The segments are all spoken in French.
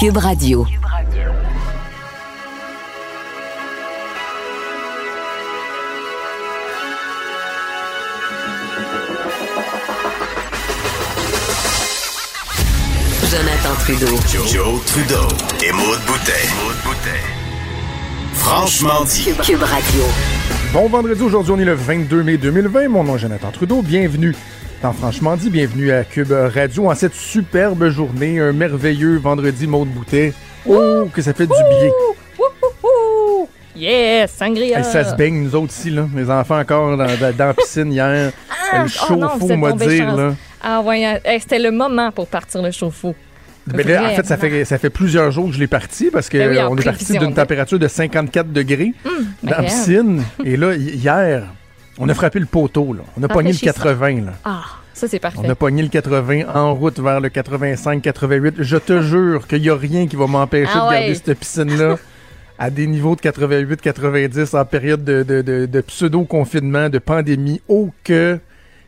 Cube Radio. Jonathan Trudeau. Joe, Trudeau et Maude Boutet. Franchement dit. Cube Radio. Bon vendredi, aujourd'hui on est le 22 mai 2020. Mon nom est Jonathan Trudeau. Bienvenue dans Franchement dit, bienvenue à Cube Radio en cette superbe journée, un merveilleux vendredi Maude Boutet. Oh, que ça fait du bien. Yes, sangria. Hey, ça se baigne, nous autres ici, là. Les enfants encore dans, dans- dans la piscine hier. Ah, le oh chauffe-eau, êtes m'a chance. là. Ah ouais, hein. Hey, c'était le moment pour partir le chauffe-eau. Mais là, en fait, ça fait, ça fait plusieurs jours que je l'ai parti parce que Ben oui, est parti d'une température de 54 degrés dans la piscine. Et là, hi- hier, on a frappé le poteau, là. On a pogné le Rafraîchissant. 80, là. Ah, ça c'est parfait. On a pogné le 80 en route vers le 85-88. Je te jure qu'il n'y a rien qui va m'empêcher Ah de garder ouais. cette piscine-là à des niveaux de 88-90 en période de, de- de- de pseudo-confinement, de pandémie. Oh que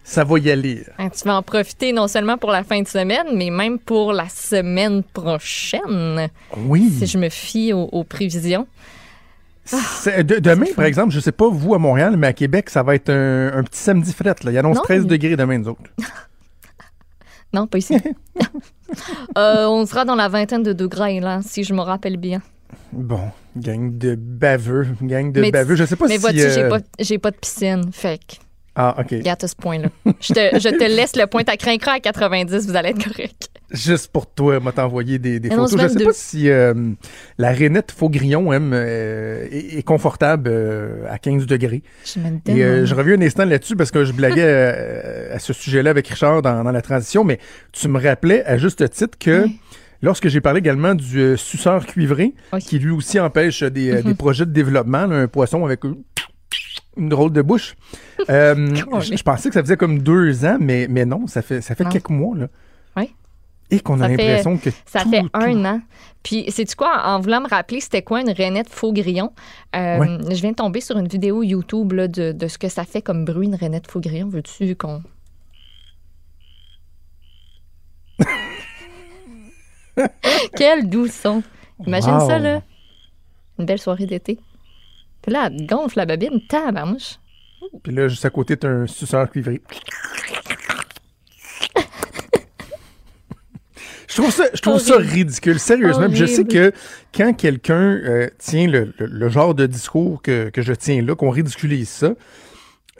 ça va y aller. Hein, tu vas en profiter non seulement pour la fin de semaine, mais même pour la semaine prochaine, Oui. si je me fie aux, aux prévisions. De- demain, par exemple, je sais pas vous à Montréal, mais à Québec, ça va être un, un petit samedi fret. Là. Il annonce Non. 13 degrés demain, nous autres. Non, pas ici. Euh, on sera dans la vingtaine de degrés, là, si je me rappelle bien. Bon, gang de baveux, gang de mais baveux. Je sais pas mais si... vois-tu, j'ai euh, pas, j'ai pas de piscine. Fait que, Ah, OK. regarde à ce point-là. Je te, je te laisse le point à craindre à 90, vous allez être correct. Juste pour toi, m'a t'envoyé des, des photos. Je sais 22. pas si euh, la rainette Faugrillon aime, euh, est, est confortable euh, à 15 degrés. Je Et euh, je reviens un instant là-dessus parce que je blaguais à ce sujet-là avec Richard dans, dans la transition, mais tu me rappelais à juste titre que Oui. lorsque j'ai parlé également du suceur cuivré, Oui. qui lui aussi empêche des, des projets de développement, là, un poisson avec une drôle de bouche, euh, je, je pensais que ça faisait comme deux ans, mais, mais non, ça fait, ça fait Non. quelques mois. Là. Oui. Et qu'on a Ça fait- l'impression que Ça tout- fait tout- un an. Puis, sais-tu quoi? En voulant me rappeler, c'était quoi une rainette faux grillon? Euh, Ouais. Je viens de tomber sur une vidéo YouTube là, de, de ce que ça fait comme bruit, une rainette faux grillon. Veux-tu qu'on. Quel doux son! Imagine Wow. ça, là. Une belle soirée d'été. Puis là, elle gonfle la babine. Tabarnouche. Puis là, juste à côté, t'as un suceur cuivré. Je trouve ça, je trouve ça Horrible. ridicule, sérieusement. Puis Je sais Horrible. que quand quelqu'un euh, tient le, le- le genre de discours que, que je tiens là, qu'on ridiculise ça,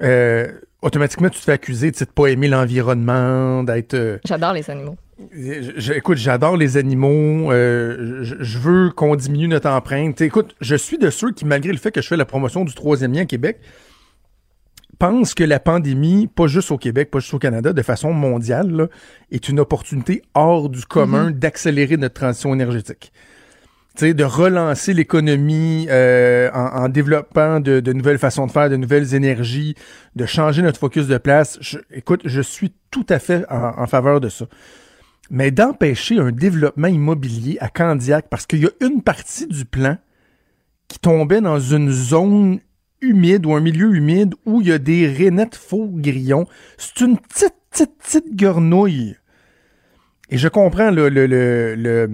euh, automatiquement, tu te fais accuser de pas aimer l'environnement, d'être... euh, J'adore les animaux. je- écoute, j'adore les animaux. euh, je, je veux qu'on diminue notre empreinte. Écoute, je suis de ceux qui, malgré le fait que je fais la promotion du troisième lien à Québec, pensent que la pandémie, pas juste au Québec, pas juste au Canada, de façon mondiale, là, est une opportunité hors du commun d'accélérer notre transition énergétique. T'sais, de relancer l'économie euh, en, en développant de, de nouvelles façons de faire, de nouvelles énergies, de changer notre focus de place. Je- écoute, je suis tout à fait en- en faveur de ça mais d'empêcher un développement immobilier à Candiac parce qu'il y a une partie du plan qui tombait dans une zone humide ou un milieu humide où il y a des rainettes faux grillons. C'est une petite, petite, petite grenouille. Et je comprends là, le, le, le,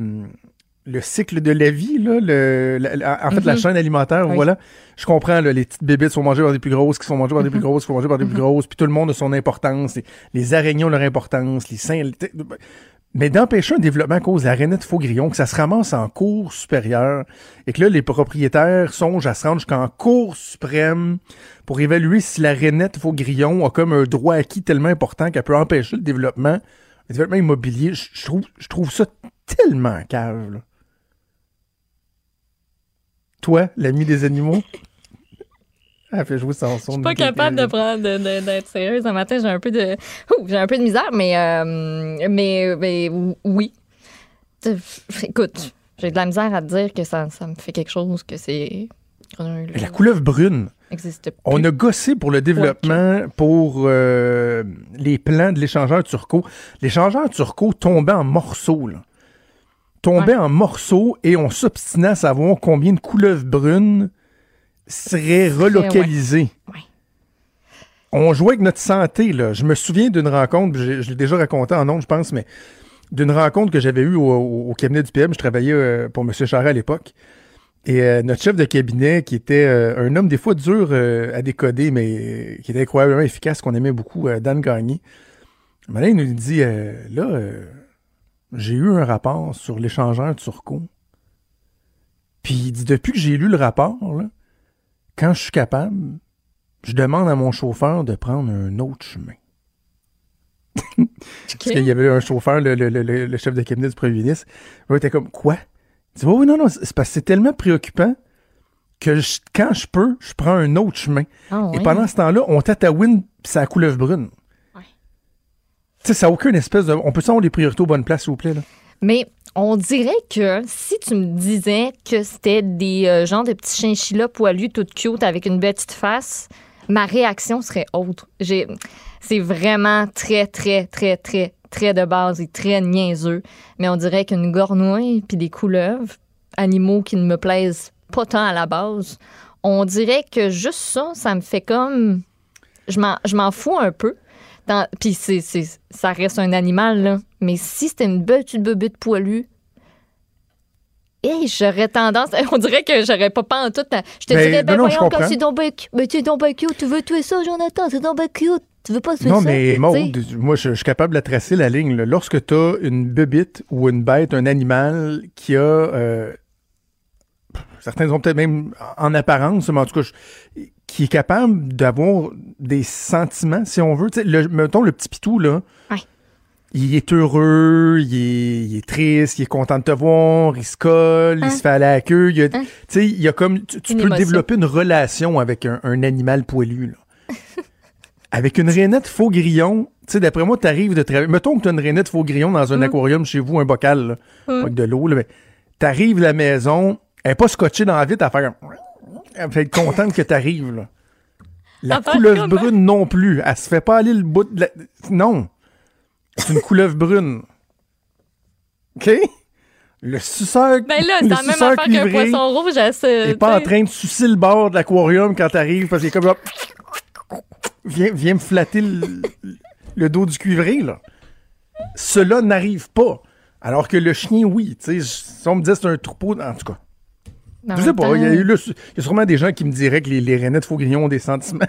le cycle de la vie, là, le, la- la- en fait, la Mhm. chaîne alimentaire, Oui. voilà. Je comprends, là, les petites bébites sont mangées par des plus grosses, qui sont mangées par des plus grosses, qui sont mangées par des plus grosses, puis tout le monde a son importance, les, les araignées ont leur importance, les seins... mais d'empêcher un développement à cause de la rainette faux grillon, que ça se ramasse en cour supérieure, et que là, les propriétaires songent à se rendre jusqu'en cour suprême pour évaluer si la rainette faux grillon a comme un droit acquis tellement important qu'elle peut empêcher le développement, le développement immobilier. Je, trouve, je ça tellement cave. Toi, l'ami des animaux? Elle fait jouer son son. Je suis pas capable de prendre d'être sérieuse un matin. J'ai un peu de j'ai un peu de misère, mais euh, mais, mais oui. Écoute, j'ai de la misère à te dire que ça, ça me fait quelque chose que c'est La couleuvre brune. n'existe plus. On a gossé pour le développement, pour euh, les plans de l'échangeur Turco. L'échangeur Turco tombait en morceaux, là. Tombait en morceaux et on s'obstinait à savoir combien de couleuvres brunes seraient relocalisées. Ouais. On jouait avec notre santé, là. Je me souviens d'une rencontre, je, je l'ai déjà raconté en ondes, je pense, mais d'une rencontre que j'avais eue au, cabinet du PM. Je travaillais euh, pour M. Charest à l'époque. Et euh, notre chef de cabinet, qui était euh, un homme des fois dur à décoder, mais qui était incroyablement efficace, qu'on aimait beaucoup, Dan Gagné. Il nous dit, là, j'ai eu un rapport sur l'échangeur Turco. Puis il dit, depuis que j'ai lu le rapport, là, quand je suis capable, je demande à mon chauffeur de prendre un autre chemin. Parce qu'il y avait un chauffeur, le, le- le- le- chef de cabinet du premier ministre. Il était comme, quoi? Il dit, oui, oui, non, non, c'est parce que c'est tellement préoccupant que je- quand je peux, je prends un autre chemin. Ah, Et pendant ce temps-là, on tatouine ça couleuvre brune. Ouais. Tu sais, ça n'a aucune espèce de. On peut savoir les priorités aux bonnes places, s'il vous plaît, là? Mais on dirait que si tu me disais que c'était des euh, genres de petits chinchillas poilus, tout cute, avec une petite face, ma réaction serait autre. J'ai, c'est vraiment très, très, très, très, très de base et très niaiseux. Mais on dirait qu'une gornouille puis des couleuvres, animaux qui ne me plaisent pas tant à la base, on dirait que juste ça, ça me fait comme... Je m'en fous un peu. Puis c'est, ça reste un animal, là. Mais si c'était une belle petite bébête poilue, hey, j'aurais tendance... On dirait que j'aurais pas pas en tout... Je te Ben, dirais, ben non, non, je voyons, quand comprends. c'est donc cu- ben, c'est donc ben cute, tu veux tuer ça, Jonathan, c'est donc cute. Tu veux pas tuer Non, ça? mais tu sais? Maud, moi, je, je suis capable de tracer la ligne. là. Lorsque tu as une bébite ou une bête, un animal qui a. euh, certains ont peut-être même en apparence, mais en tout cas, je- qui est capable d'avoir des sentiments, si on veut. Tu sais, le, mettons le petit pitou, là. Ouais. Il est heureux, il est, il est triste, il est content de te voir, il se colle, Hein? il se fait aller à la queue. Il a, Hein? tu sais, il y a comme. Tu, peux émotion. développer une relation avec un, un animal poilu, là. Avec une rainette faux grillon, tu sais, d'après moi, t'arrives de travailler. Mettons que t'as une rainette faux grillon dans un aquarium chez vous, un bocal, là, Mm. avec de l'eau, là, mais t'arrives à la maison, elle est pas scotchée dans la vitre à faire. Elle fait être contente que t'arrives, là. La couleuvre brune non plus. Elle se fait pas aller le bout de la. Non. C'est une couleuvre brune. OK? Le suceur. Ben là, c'est le la même affaire qu'un poisson rouge ce... est pas en tu train de sucer le bord de l'aquarium quand t'arrives parce qu'il est comme viens, viens me flatter le, le dos du cuivré, là. Cela n'arrive pas. Alors que le chien, oui. Tu sais, si on me disait c'est un troupeau, en tout cas. Je sais pas, il y, a eu y a sûrement des gens qui me diraient que les, les rainettes faux grillons ont des sentiments.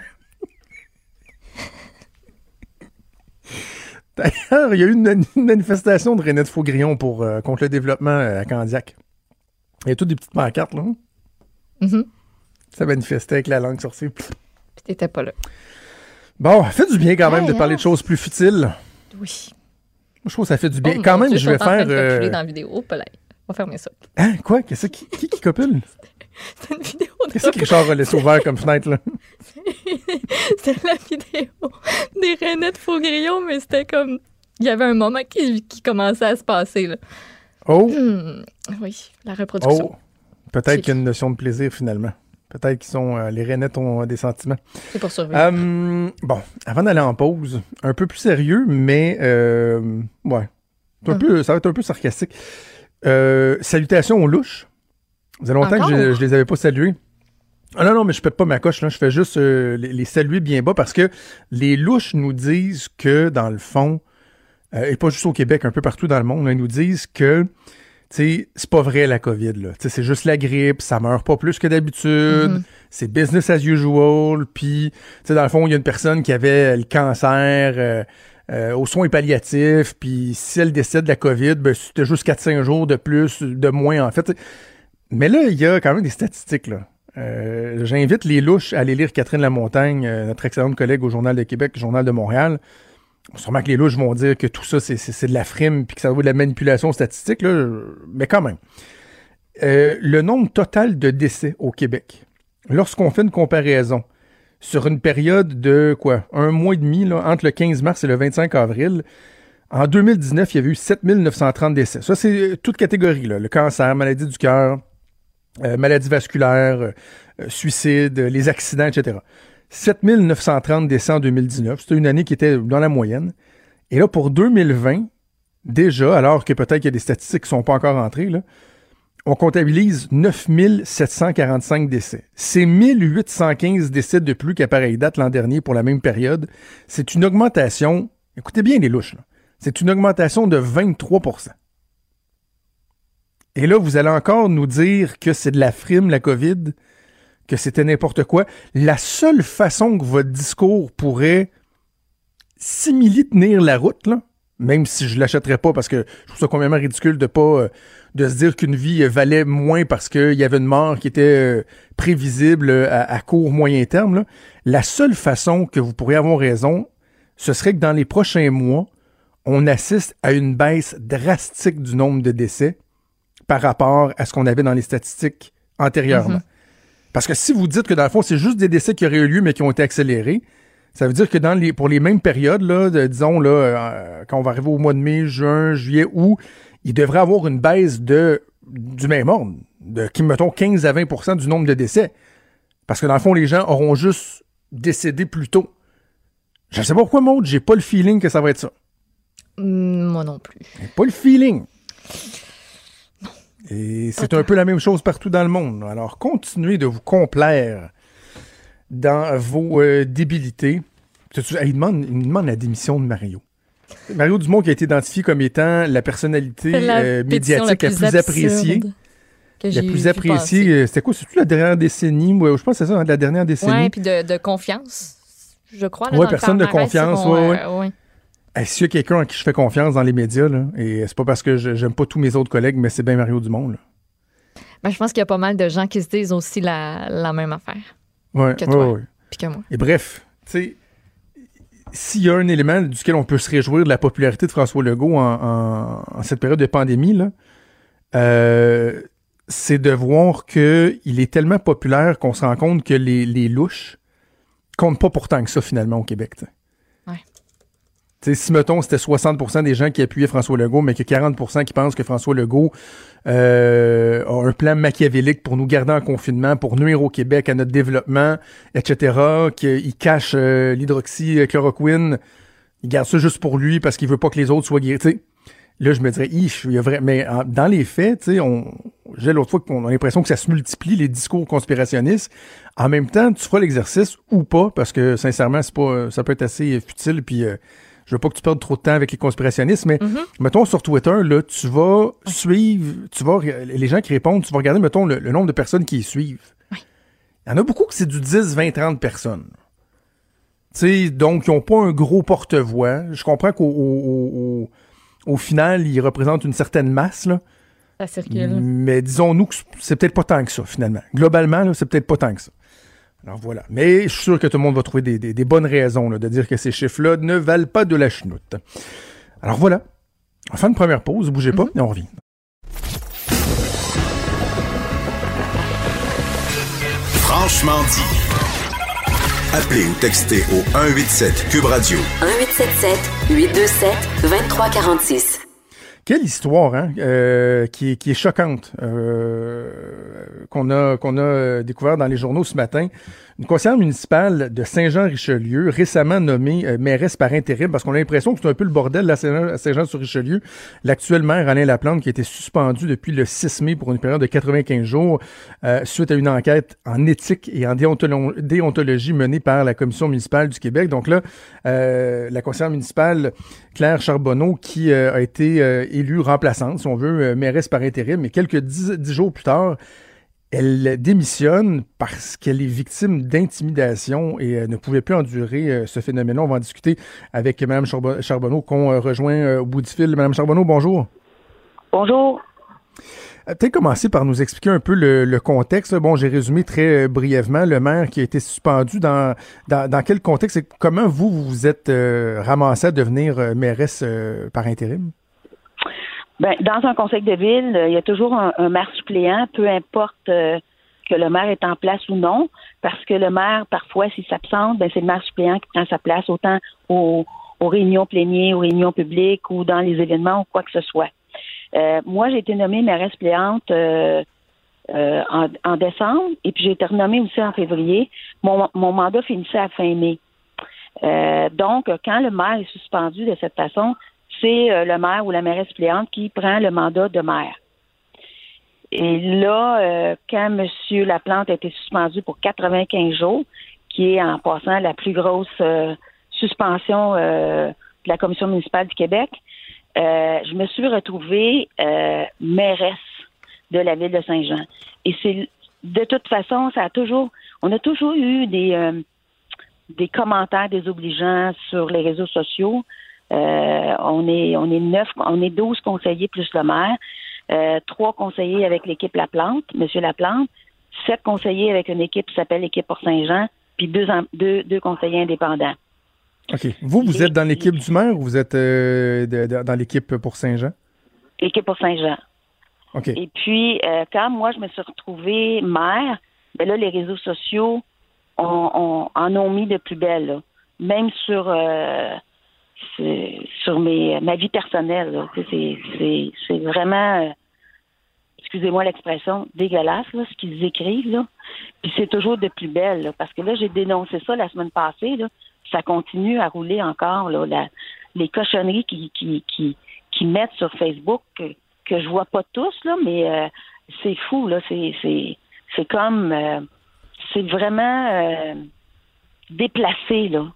D'ailleurs, il y a eu une, une manifestation de rainettes faux grillons pour, euh, contre le développement euh, à Candiac. Il y a toutes des petites pancartes, là. Mhm. Ça manifestait avec la langue sortie. Puis t'étais pas là. Bon, ça fait du bien quand même de parler hein? de choses plus futiles. Oui. Moi, je trouve que ça fait du bien. Oh, quand mon même, Dieu, je vais faire. de euh, dans la vidéo. Oh. On va fermer ça. Hein, quoi? Qu'est-ce qui, qui, qui copule? C'est une vidéo de Qu'est-ce que Richard a laissé ouvert comme fenêtre, là? C'était la vidéo des rainettes faux grillons, mais c'était comme. Il y avait un moment qui, qui commençait à se passer. Là. Oh, Hmm, oui, la reproduction. oh. Peut-être qu'il y a une notion de plaisir, finalement. Peut-être qu'ils sont. euh, les rainettes ont euh, des sentiments. C'est pour survivre. Euh, bon, avant d'aller en pause, un peu plus sérieux, mais. euh, ouais. C'est un Hum. peu, ça va être un peu sarcastique. Euh, salutations aux louches. Ça faisait longtemps que je, je les avais pas salués. Ah non, non, mais je pète pas ma coche, là. Je fais juste euh, les, les saluer bien bas parce que les louches nous disent que, dans le fond, euh, et pas juste au Québec, un peu partout dans le monde, là, ils nous disent que, tu sais, c'est pas vrai la COVID, là. Tu sais, c'est juste la grippe, ça meurt pas plus que d'habitude, Mhm. c'est business as usual, puis, tu sais, dans le fond, il y a une personne qui avait le cancer euh, euh, aux soins palliatifs, puis si elle décède de la COVID, ben, c'était juste 4-5 jours de plus, de moins, en fait. Mais là, il y a quand même des statistiques, là. Euh, J'invite les louches à aller lire Catherine Lamontagne, euh, notre excellente collègue au Journal de Québec, Journal de Montréal. Sûrement que les louches vont dire que tout ça, c'est- de la frime puis que ça vaut de la manipulation statistique, là, mais quand même. Euh, le nombre total de décès au Québec, lorsqu'on fait une comparaison sur une période de quoi, un mois et demi, entre le 15 mars et le 25 avril, en 2019, il y avait eu 7930 décès. Ça, c'est euh, toute catégorie, le cancer, maladie du cœur, euh, maladie vasculaire, euh, suicide, les accidents, etc. 7930 décès en 2019. C'était une année qui était dans la moyenne. Et là, pour 2020, déjà, alors que peut-être qu'il y a des statistiques qui ne sont pas encore entrées, on comptabilise 9745 décès. C'est 1815 décès de plus qu'à pareille date l'an dernier pour la même période. C'est une augmentation, écoutez bien les louches. C'est une augmentation de 23% Et là, vous allez encore nous dire que c'est de la frime, la COVID, que c'était n'importe quoi. La seule façon que votre discours pourrait simili tenir la route, là, même si je l'achèterais pas parce que je trouve ça complètement ridicule de pas euh, de se dire qu'une vie valait moins parce qu'il y avait une mort qui était euh, prévisible à, court moyen terme. Là. La seule façon que vous pourriez avoir raison, ce serait que dans les prochains mois, on assiste à une baisse drastique du nombre de décès par rapport à ce qu'on avait dans les statistiques antérieurement. Mm-hmm. Parce que si vous dites que dans le fond, c'est juste des décès qui auraient eu lieu mais qui ont été accélérés, ça veut dire que dans les, pour les mêmes périodes, là, disons, là, euh, quand on va arriver au mois de mai, juin, juillet, août, il devrait avoir une baisse de, du même ordre, de, mettons, 15 à 20% du nombre de décès. Parce que dans le fond, les gens auront juste décédé plus tôt. Je ne sais pas pourquoi, Maud, j'ai pas le feeling que ça va être ça. Mm, moi non plus. pas le feeling. Et c'est un peu la même chose partout dans le monde. Alors, continuez de vous complaire dans vos euh, débilités. Il demande, il demande la démission de Mario. Mario Dumont qui a été identifié comme étant la personnalité euh, médiatique la plus, appréciée. La plus appréciée, euh, c'était quoi? C'est-tu la dernière décennie? je pense que c'est ça, hein, la dernière décennie. Oui, puis de, confiance, je crois. Oui, personne de confiance, oui, oui. S'il y a quelqu'un à qui je fais confiance dans les médias, là, et c'est pas parce que j'aime pas tous mes autres collègues, mais c'est bien Mario Dumont. Là. Ben, je pense qu'il y a pas mal de gens qui se disent aussi la, la même affaire. Ouais, que toi, puis que moi. Et bref, tu sais, s'il y a un élément duquel on peut se réjouir de la popularité de François Legault en, cette période de pandémie, euh, c'est de voir qu'il est tellement populaire qu'on se rend compte que les, les louches comptent pas pourtant que ça finalement au Québec. Si, mettons, c'était 60% des gens qui appuyaient François Legault, mais que 40% qui pensent que François Legault euh, a un plan machiavélique pour nous garder en confinement, pour nuire au Québec, à notre développement, etc., qu'il cache euh, l'hydroxychloroquine, il garde ça juste pour lui parce qu'il veut pas que les autres soient guéris. là, je me dirais, il y a vrai... mais dans les faits, on... j'ai l'autre fois qu'on a l'impression que ça se multiplie, les discours conspirationnistes. En même temps, tu feras l'exercice ou pas, parce que sincèrement, c'est pas, ça peut être assez futile, puis... Euh, je veux pas que tu perdes trop de temps avec les conspirationnistes, mais mhm. mettons sur Twitter, là, tu vas suivre, tu vas, les gens qui répondent, tu vas regarder, mettons, le, nombre de personnes qui y suivent. Il y en a beaucoup que c'est du 10, 20, 30 personnes. sais, donc, ils n'ont pas un gros porte-voix. Je comprends qu'au au, final, ils représentent une certaine masse, là. Ça circule. Mais disons-nous que c'est peut-être pas tant que ça, finalement. Globalement, c'est peut-être pas tant que ça. Alors voilà. Mais je suis sûr que tout le monde va trouver des, bonnes raisons de dire que ces chiffres-là ne valent pas de la chenoute. Alors voilà. On fait une première pause, bougez pas, mhm. et on revient. Franchement dit. Appelez ou textez au 187 Cube Radio. 1877 827 2346. Quelle histoire, hein, euh, qui, est choquante, euh, qu'on a, qu'on a découvert dans les journaux ce matin. Une conseillère municipale de Saint-Jean-Richelieu, récemment nommée euh, mairesse par intérim, parce qu'on a l'impression que c'est un peu le bordel à Saint-Jean-sur-Richelieu. L'actuel maire, Alain Laplante, qui a été suspendu depuis le 6 mai pour une période de 95 jours, euh, suite à une enquête en éthique et en déontologie menée par la Commission municipale du Québec. Donc là, euh, la conseillère municipale Claire Charbonneau, qui a été élue remplaçante, si on veut, mairesse par intérim, mais quelques dix jours plus tard, elle démissionne parce qu'elle est victime d'intimidation et euh, ne pouvait plus endurer euh, ce phénomène On va en discuter avec Mme Charbonneau qu'on euh, rejoint au bout du fil. Mme Charbonneau, bonjour. Bonjour. Peut-être commencer par nous expliquer un peu le, contexte. Bon, j'ai résumé très brièvement le maire qui a été suspendu. Dans, dans, quel contexte et comment vous, vous êtes ramassé à devenir mairesse par intérim? Ben, dans un conseil de ville, il y a toujours un, maire suppléant, peu importe euh, que le maire est en place ou non, parce que le maire, parfois, s'il s'absente, ben, c'est le maire suppléant qui prend sa place, autant aux, réunions plénières, aux réunions publiques ou dans les événements ou quoi que ce soit. Euh, moi, j'ai été nommée mairesse suppléante euh, en, en, décembre et puis j'ai été renommée aussi en février. Mon, mon mandat finissait à fin mai. donc, quand le maire est suspendu de cette façon, c'est euh, le maire ou la mairesse suppléante qui prend le mandat de maire. Et là, euh, quand M. Laplante a été suspendu pour 95 jours, qui est en passant la plus grosse euh, suspension de la Commission municipale du Québec, je me suis retrouvée mairesse de la ville de Saint-Jean. Et c'est de toute façon, ça a toujours, on a toujours eu des des commentaires désobligeants sur les réseaux sociaux. On est on est neuf, on est douze conseillers plus le maire. Euh, trois conseillers avec l'équipe La Plante, Monsieur La Plante, sept conseillers avec une équipe qui s'appelle l'équipe pour Saint-Jean, puis deux, deux, deux conseillers indépendants. OK. Vous, vous êtes dans l'équipe du maire ou vous êtes euh, dans l'équipe pour Saint-Jean? Équipe pour Saint-Jean. OK. Et puis, euh, quand moi, je me suis retrouvée maire, ben là, les réseaux sociaux en ont mis de plus belle. Même sur sur mes ma vie personnelle. C'est vraiment excusez-moi l'expression, dégueulasse, là, ce qu'ils écrivent, là. Puis c'est toujours de plus belle, parce que là, j'ai dénoncé ça la semaine passée, là. Ça continue à rouler encore, là, les cochonneries qui, mettent sur Facebook, que, je vois pas tous, là, mais euh, c'est fou, là. C'est comme, euh, c'est vraiment euh, déplacé, là.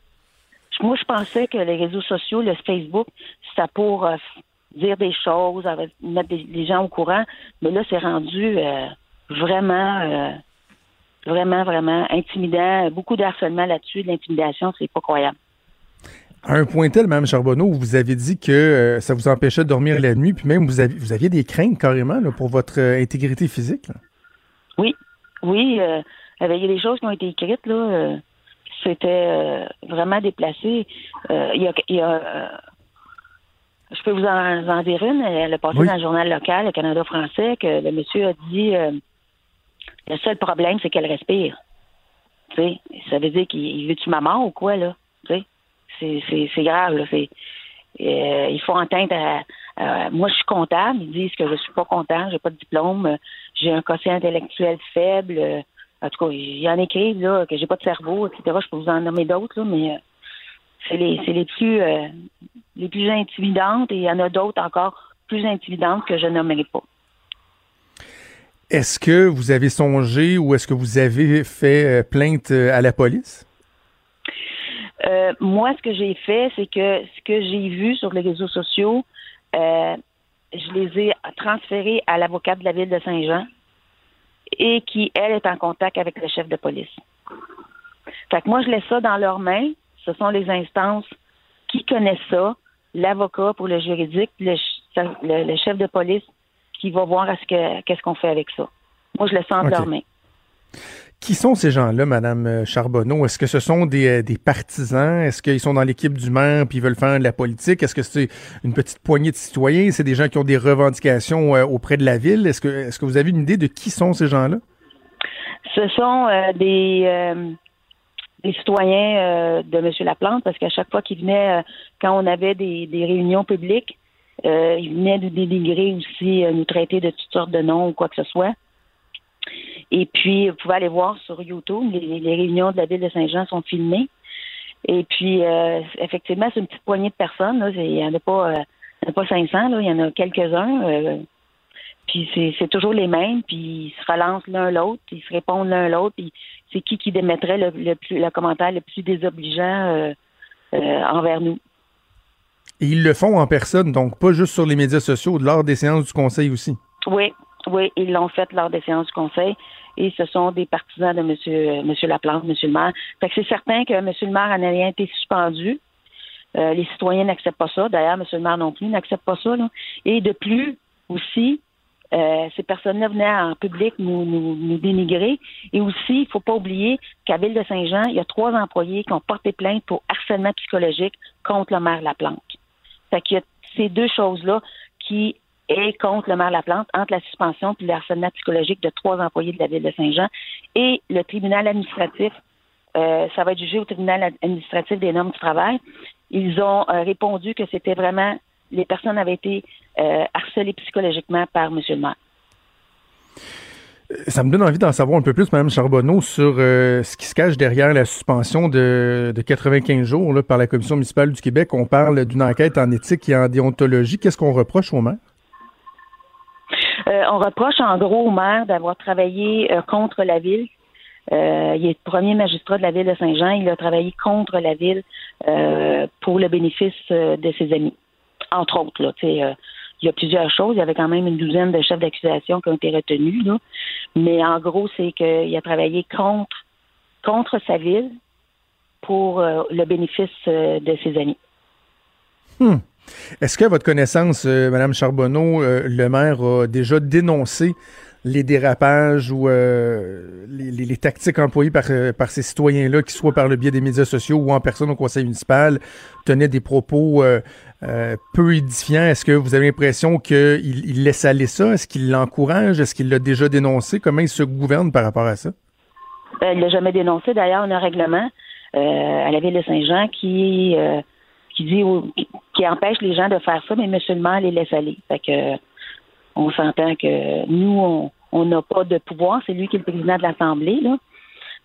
Moi, je pensais que les réseaux sociaux, le Facebook, c'était pour dire des choses, mettre les gens au courant. Mais là, c'est rendu euh, vraiment, euh, vraiment, vraiment intimidant. Beaucoup de harcèlement là-dessus, de l'intimidation, c'est pas croyable. À un point tel, Mme Charbonneau, vous avez dit que euh, ça vous empêchait de dormir la nuit, puis même vous, aviez, vous aviez des craintes carrément pour votre intégrité physique. Oui, oui. il y a des choses qui ont été écrites, là. C'était vraiment déplacé. Il y a je peux vous en, dire une. Elle a passé dans le journal local, le Canada français, que le monsieur a dit euh, le seul problème, c'est qu'elle respire. ça veut dire qu'il veut-tu ma mort ou quoi, là? C'est grave, là. C'est, euh, il faut entendre à, moi, je suis comptable. Ils disent que je suis pas content, j'ai pas de diplôme, j'ai un quotient intellectuel faible. En tout cas, il en écrivent là, que j'ai pas de cerveau, etc. Je peux vous en nommer d'autres, là, mais c'est les, les plus euh, les plus intimidantes et il y en a d'autres encore plus intimidantes que je nommerai pas. Est-ce que vous avez songé ou est-ce que vous avez fait euh, plainte euh, à la police? moi, ce que j'ai fait, c'est que ce que j'ai vu sur les réseaux sociaux, je les ai transférés à l'avocate de la ville de Saint-Jean et qui, elle, est en contact avec le chef de police. Fait que moi, je laisse ça dans leurs mains ce sont les instances qui connaissent ça, l'avocat pour le juridique, le, chef de police qui va voir qu'est-ce qu'on fait avec ça. Moi, je le sens entre leurs mains. Qui sont ces gens-là, Madame euh, Charbonneau? Est-ce que ce sont des, euh, partisans? Est-ce qu'ils sont dans l'équipe du maire puis ils veulent faire de la politique? Est-ce que c'est une petite poignée de citoyens? C'est des gens qui ont des revendications euh, auprès de la ville? Est-ce que, vous avez une idée de qui sont ces gens-là? Ce sont des, citoyens de M. Laplante, parce qu'à chaque fois qu'il venait, quand on avait des, réunions publiques, il venait nous dénigrer aussi, nous traiter de toutes sortes de noms ou quoi que ce soit. Et puis, vous pouvez aller voir sur YouTube, les, réunions de la ville de Saint-Jean sont filmées. Et puis, effectivement, c'est une petite poignée de personnes. Il n'y en a pas, il y en a pas 500, là, il y en a quelques-uns. Puis c'est toujours les mêmes, puis ils se relancent l'un l'autre, ils se répondent l'un l'autre, puis c'est qui qui démettrait le, plus, le commentaire le plus désobligeant euh, euh, envers nous. Et ils le font en personne, donc pas juste sur les médias sociaux, lors des séances du conseil aussi. Oui, oui, ils l'ont fait lors des séances du conseil. Et ce sont des partisans de M. Monsieur, Laplante, M. le maire. Fait que c'est certain que M. le maire en a rien été suspendu. Euh, les citoyens n'acceptent pas ça. D'ailleurs, M. le maire non plus n'accepte pas ça. Et de plus, aussi, euh, ces personnes-là venaient en public nous, nous, dénigrer. Et aussi, il ne faut pas oublier qu'à Ville de Saint-Jean, il y a trois employés qui ont porté plainte pour harcèlement psychologique contre le maire Laplante. Fait qu'il y a ces deux choses-là qui est contre le maire Laplante, entre la suspension et le harcèlement psychologique de trois employés de la Ville de Saint-Jean. Et le tribunal administratif, euh, ça va être jugé au tribunal administratif des normes du travail. Ils ont euh, répondu que c'était vraiment les personnes avaient été euh, harcelées psychologiquement par M. le maire. Ça me donne envie d'en savoir un peu plus, Mme Charbonneau, sur ce qui se cache derrière la suspension de, 95 jours par la Commission municipale du Québec. On parle d'une enquête en éthique et en déontologie. Qu'est-ce qu'on reproche au maire? Euh, on reproche en gros au maire d'avoir travaillé contre la ville. il est premier magistrat de la ville de Saint-Jean. Il a travaillé contre la ville pour le bénéfice de ses amis entre autres, euh, il y a plusieurs choses. Il y avait quand même une douzaine de chefs d'accusation qui ont été retenus. Mais en gros, c'est qu'il a travaillé contre, contre sa ville pour euh, le bénéfice euh, de ses amis. Hmm. Est-ce que, à votre connaissance, euh, Mme Charbonneau, euh, le maire a déjà dénoncé les dérapages ou euh, les, les- les tactiques employées par, euh, par ces citoyens-là, qui soit par le biais des médias sociaux ou en personne au conseil municipal, tenaient des propos euh, peu édifiants? Est-ce que vous avez l'impression qu'il il laisse aller ça? Est-ce qu'il l'encourage? Est-ce qu'il l'a déjà dénoncé? Comment il se gouverne par rapport à ça? Euh, il l'a jamais dénoncé. D'ailleurs, on a un règlement à la ville de Saint-Jean qui qui dit qui, empêche les gens de faire ça, mais maire les laisse aller. Fait que on s'entend que nous, on n'a pas de pouvoir. C'est lui qui est le président de l'Assemblée, là.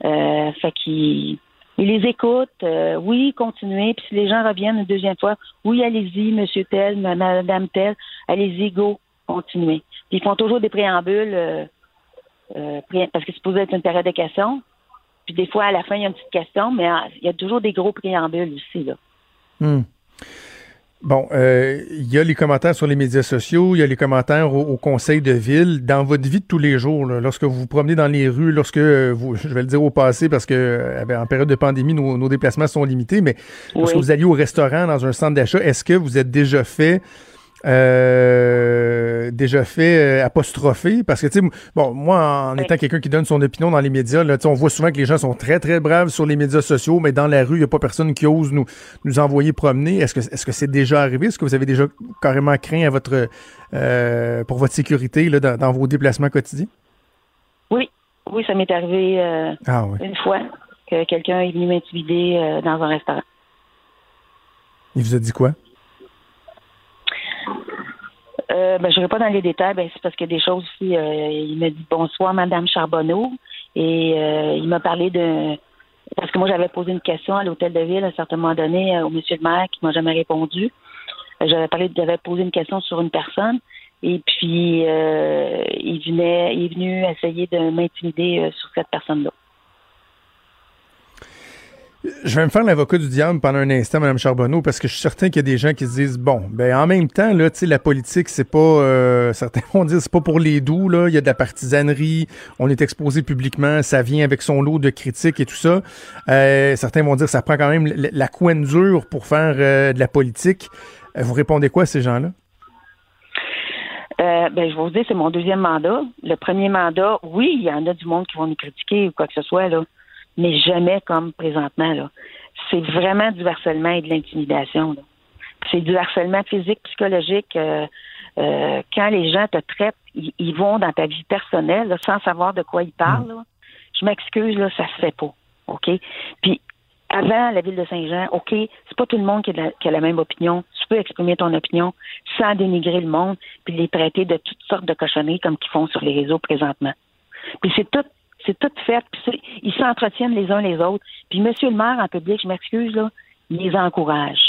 Euh, fait qu'il il les écoute. euh, oui, continuez. Puis si les gens reviennent une deuxième fois, oui, allez-y, monsieur tel, madame tel, allez-y, go, continuez. Puis ils font toujours des préambules. euh, euh, parce que c'est supposé être une période de questions. Puis des fois, à la fin, il y a une petite question, mais ah, il y a toujours des gros préambules aussi. Là. Hmm. Bon, euh, il y a les commentaires sur les médias sociaux, il y a les commentaires au, au conseil de ville. Dans votre vie de tous les jours, là, lorsque vous vous promenez dans les rues, lorsque euh, vous, je vais le dire au passé parce que euh, ben, en période de pandémie, nos, nos déplacements sont limités, mais lorsque vous alliez au restaurant, dans un centre d'achat, est-ce que vous êtes déjà fait euh, déjà fait euh, apostropher parce que tu sais bon moi en étant quelqu'un qui donne son opinion dans les médias là on voit souvent que les gens sont très très braves sur les médias sociaux mais dans la rue il y a pas personne qui ose nous nous envoyer promener. Est-ce que est-ce que c'est déjà arrivé? Est-ce que vous avez déjà carrément craint à votre euh, pour votre sécurité là, dans, dans vos déplacements quotidiens? Oui, oui, ça m'est arrivé euh, ah oui une fois que quelqu'un est venu m'intimider euh, dans un restaurant. il vous a dit quoi? Euh, ben, je ne vais pas dans les détails, ben, c'est parce qu'il y a des choses aussi. euh, il m'a dit bonsoir, Madame Charbonneau, et euh, il m'a parlé de. Parce que moi, j'avais posé une question à l'hôtel de ville à un certain moment donné euh, au monsieur le maire qui m'a jamais répondu. Euh, J'avais parlé, j'avais posé une question sur une personne, et puis il venait, il est venu essayer de m'intimider sur cette personne-là. Je vais me faire l'avocat du diable pendant un instant, Mme Charbonneau, parce que je suis certain qu'il y a des gens qui se disent bon, ben en même temps, là, tu sais, la politique, c'est pas euh, certains vont dire c'est pas pour les doux, là. Il y a de la partisanerie, on est exposé publiquement, ça vient avec son lot de critiques et tout ça. Euh, certains vont dire ça prend quand même la, la couenne dure pour faire euh, de la politique. Euh, vous répondez quoi à ces gens-là? Ben, je vais vous dire, c'est mon deuxième mandat. Le premier mandat, oui, il y en a du monde qui vont nous critiquer ou quoi que ce soit, là, mais jamais comme présentement. Là. C'est vraiment du harcèlement et de l'intimidation. là. C'est du harcèlement physique, psychologique. euh, euh, quand les gens te traitent, ils, ils vont dans ta vie personnelle là, sans savoir de quoi ils parlent. là. Je m'excuse, là, ça se fait pas. OK? Puis avant la ville de Saint-Jean, OK, c'est pas tout le monde qui a, la, qui a la même opinion. Tu peux exprimer ton opinion sans dénigrer le monde puis les traiter de toutes sortes de cochonneries comme qu'ils font sur les réseaux présentement. Puis c'est tout c'est tout fait, puis ils s'entretiennent les uns les autres. Puis monsieur le maire en public, je m'excuse là, il les encourage.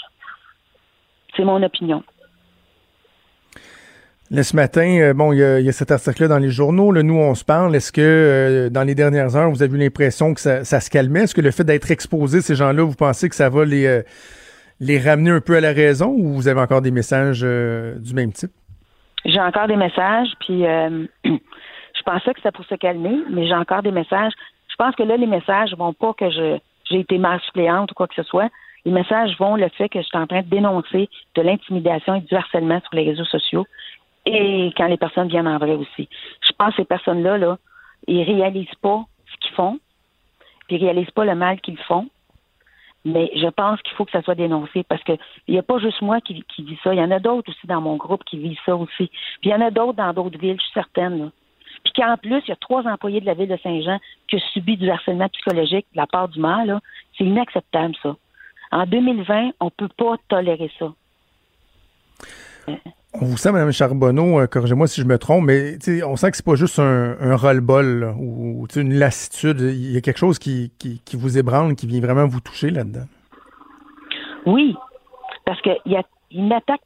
C'est mon opinion. Là, ce matin, euh, bon, il y, a- il y a cet article-là dans les journaux. Là, nous, on se parle. Est-ce que euh, dans les dernières heures, vous avez eu l'impression que ça, ça se calmait? Est-ce que le fait d'être exposé, ces gens-là, vous pensez que ça va les, euh, les ramener un peu à la raison ou vous avez encore des messages euh, du même type? J'ai encore des messages, puis je pensais que c'était pour se calmer, mais j'ai encore des messages. Je pense que là, les messages vont pas que je j'ai été mère suppléante ou quoi que ce soit. Les messages vont le fait que je suis en train de dénoncer de l'intimidation et du harcèlement sur les réseaux sociaux et quand les personnes viennent en vrai aussi. Je pense que ces personnes-là, là, ils réalisent pas ce qu'ils font, puis ils réalisent pas le mal qu'ils font. Mais je pense qu'il faut que ça soit dénoncé parce que il n'y a pas juste moi qui, qui vis ça. Il y en a d'autres aussi dans mon groupe qui vivent ça aussi. Puis il y en a d'autres dans d'autres villes, je suis certaine. Puis qu'en plus, il y a trois employés de la ville de Saint-Jean qui ont subi du harcèlement psychologique de la part du maire. là. C'est inacceptable, ça. En 2020, on peut pas tolérer ça. On vous sent, Mme Charbonneau, euh, corrigez-moi si je me trompe, mais on sent que c'est pas juste un, un roll-ball ou une lassitude. Il y a quelque chose qui, qui, qui vous ébranle, qui vient vraiment vous toucher là-dedans. Oui, parce qu'il y a,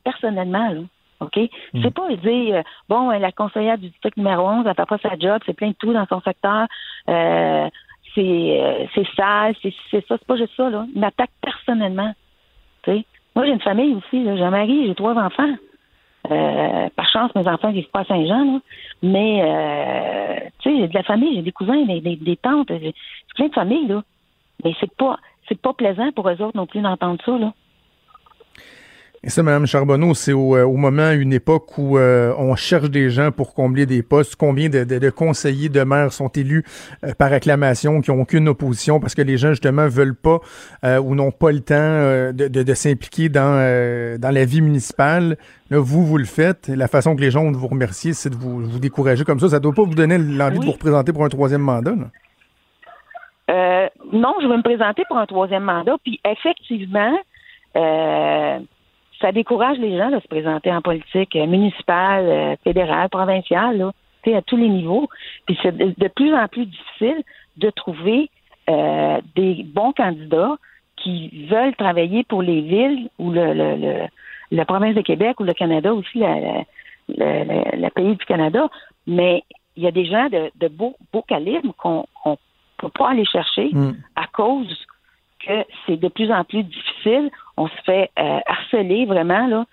personnellement, là. OK? C'est pas dire, euh, bon, euh, la conseillère du district numéro 11, elle fait pas sa job, c'est plein de tout dans son secteur, euh, c'est, euh, c'est sale, c'est, c'est ça, c'est pas juste ça, là. Il m'attaque personnellement. Moi, j'ai une famille aussi. J'ai un mari, j'ai trois enfants. Euh, par chance, mes enfants vivent pas à Saint-Jean, là. mais euh, tu sais, j'ai de la famille, j'ai des cousins, des, des, tantes, j'ai plein de familles, là. Mais c'est pas c'est pas plaisant pour eux autres non plus d'entendre ça, là. Et ça, Mme Charbonneau, c'est au, euh, au, moment, une époque où euh, on cherche des gens pour combler des postes. Combien de, de, de conseillers de maires sont élus euh, par acclamation, qui n'ont aucune opposition parce que les gens, justement, veulent pas ou n'ont pas le temps de, de s'impliquer dans, dans la vie municipale. Là, vous, vous le faites. La façon que les gens vont vous remercier, c'est de vous, vous décourager comme ça. Ça ne doit pas vous donner l'envie de vous représenter pour un troisième mandat. non, je vais me présenter pour un troisième mandat. Puis effectivement, euh, ça décourage les gens de se présenter en politique euh, municipale, euh, fédérale, provinciale, là, à tous les niveaux. Puis c'est de, plus en plus difficile de trouver euh, des bons candidats qui veulent travailler pour les villes ou le, le, la province de Québec ou le Canada aussi, le, pays du Canada. Mais il y a des gens de, de beau, beau calibre qu'on ne peut pas aller chercher mm. à cause que c'est de plus en plus difficile. On se fait euh, harceler vraiment là.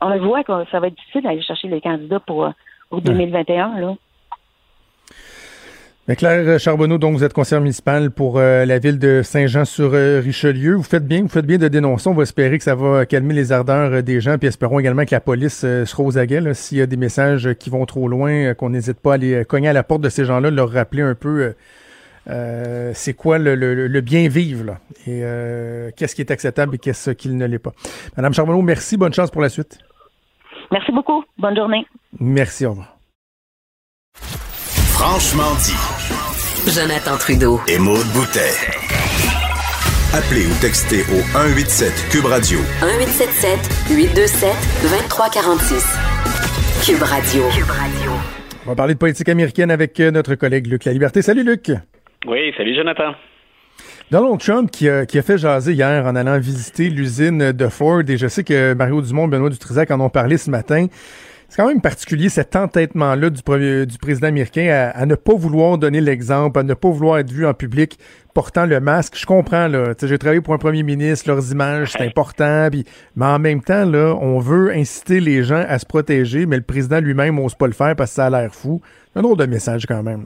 on le voit que ça va être difficile d'aller chercher les candidats pour, euh, pour 2021 là. Claire Charbonneau, donc vous êtes conseillère municipale pour euh, la ville de Saint-Jean-sur-Richelieu. Vous faites bien, vous faites bien de dénoncer. On va espérer que ça va calmer les ardeurs des gens, puis espérons également que la police sera aux aguets s'il y a des messages qui vont trop loin, qu'on n'hésite pas à aller cogner à la porte de ces gens-là, leur rappeler un peu euh, c'est quoi le, bien vivre là, et euh, qu'est-ce qui est acceptable et qu'est-ce qui ne l'est pas? Madame Charbonneau, merci, bonne chance pour la suite. Merci beaucoup, bonne journée. Merci, au revoir. Franchement dit. Jonathan Trudeau. Et Maude Boutet. Appelez ou textez au 187 Cube Radio. 1877 827 2346. Cube Radio. Cube Radio. On va parler de politique américaine avec euh, notre collègue Luc La Liberté. Salut Luc. Oui, salut Jonathan. Donald Trump qui a, qui a, fait jaser hier en allant visiter l'usine de Ford et je sais que Mario Dumont et Benoît Dutrisac en ont parlé ce matin. C'est quand même particulier cet entêtement-là du, du président américain à, ne pas vouloir donner l'exemple, à ne pas vouloir être vu en public portant le masque. Je comprends, là. J'ai travaillé pour un premier ministre, leurs images, c'est important. mais en même temps, là, on veut inciter les gens à se protéger, mais le président lui-même n'ose pas le faire parce que ça a l'air fou. Un drôle de message quand même.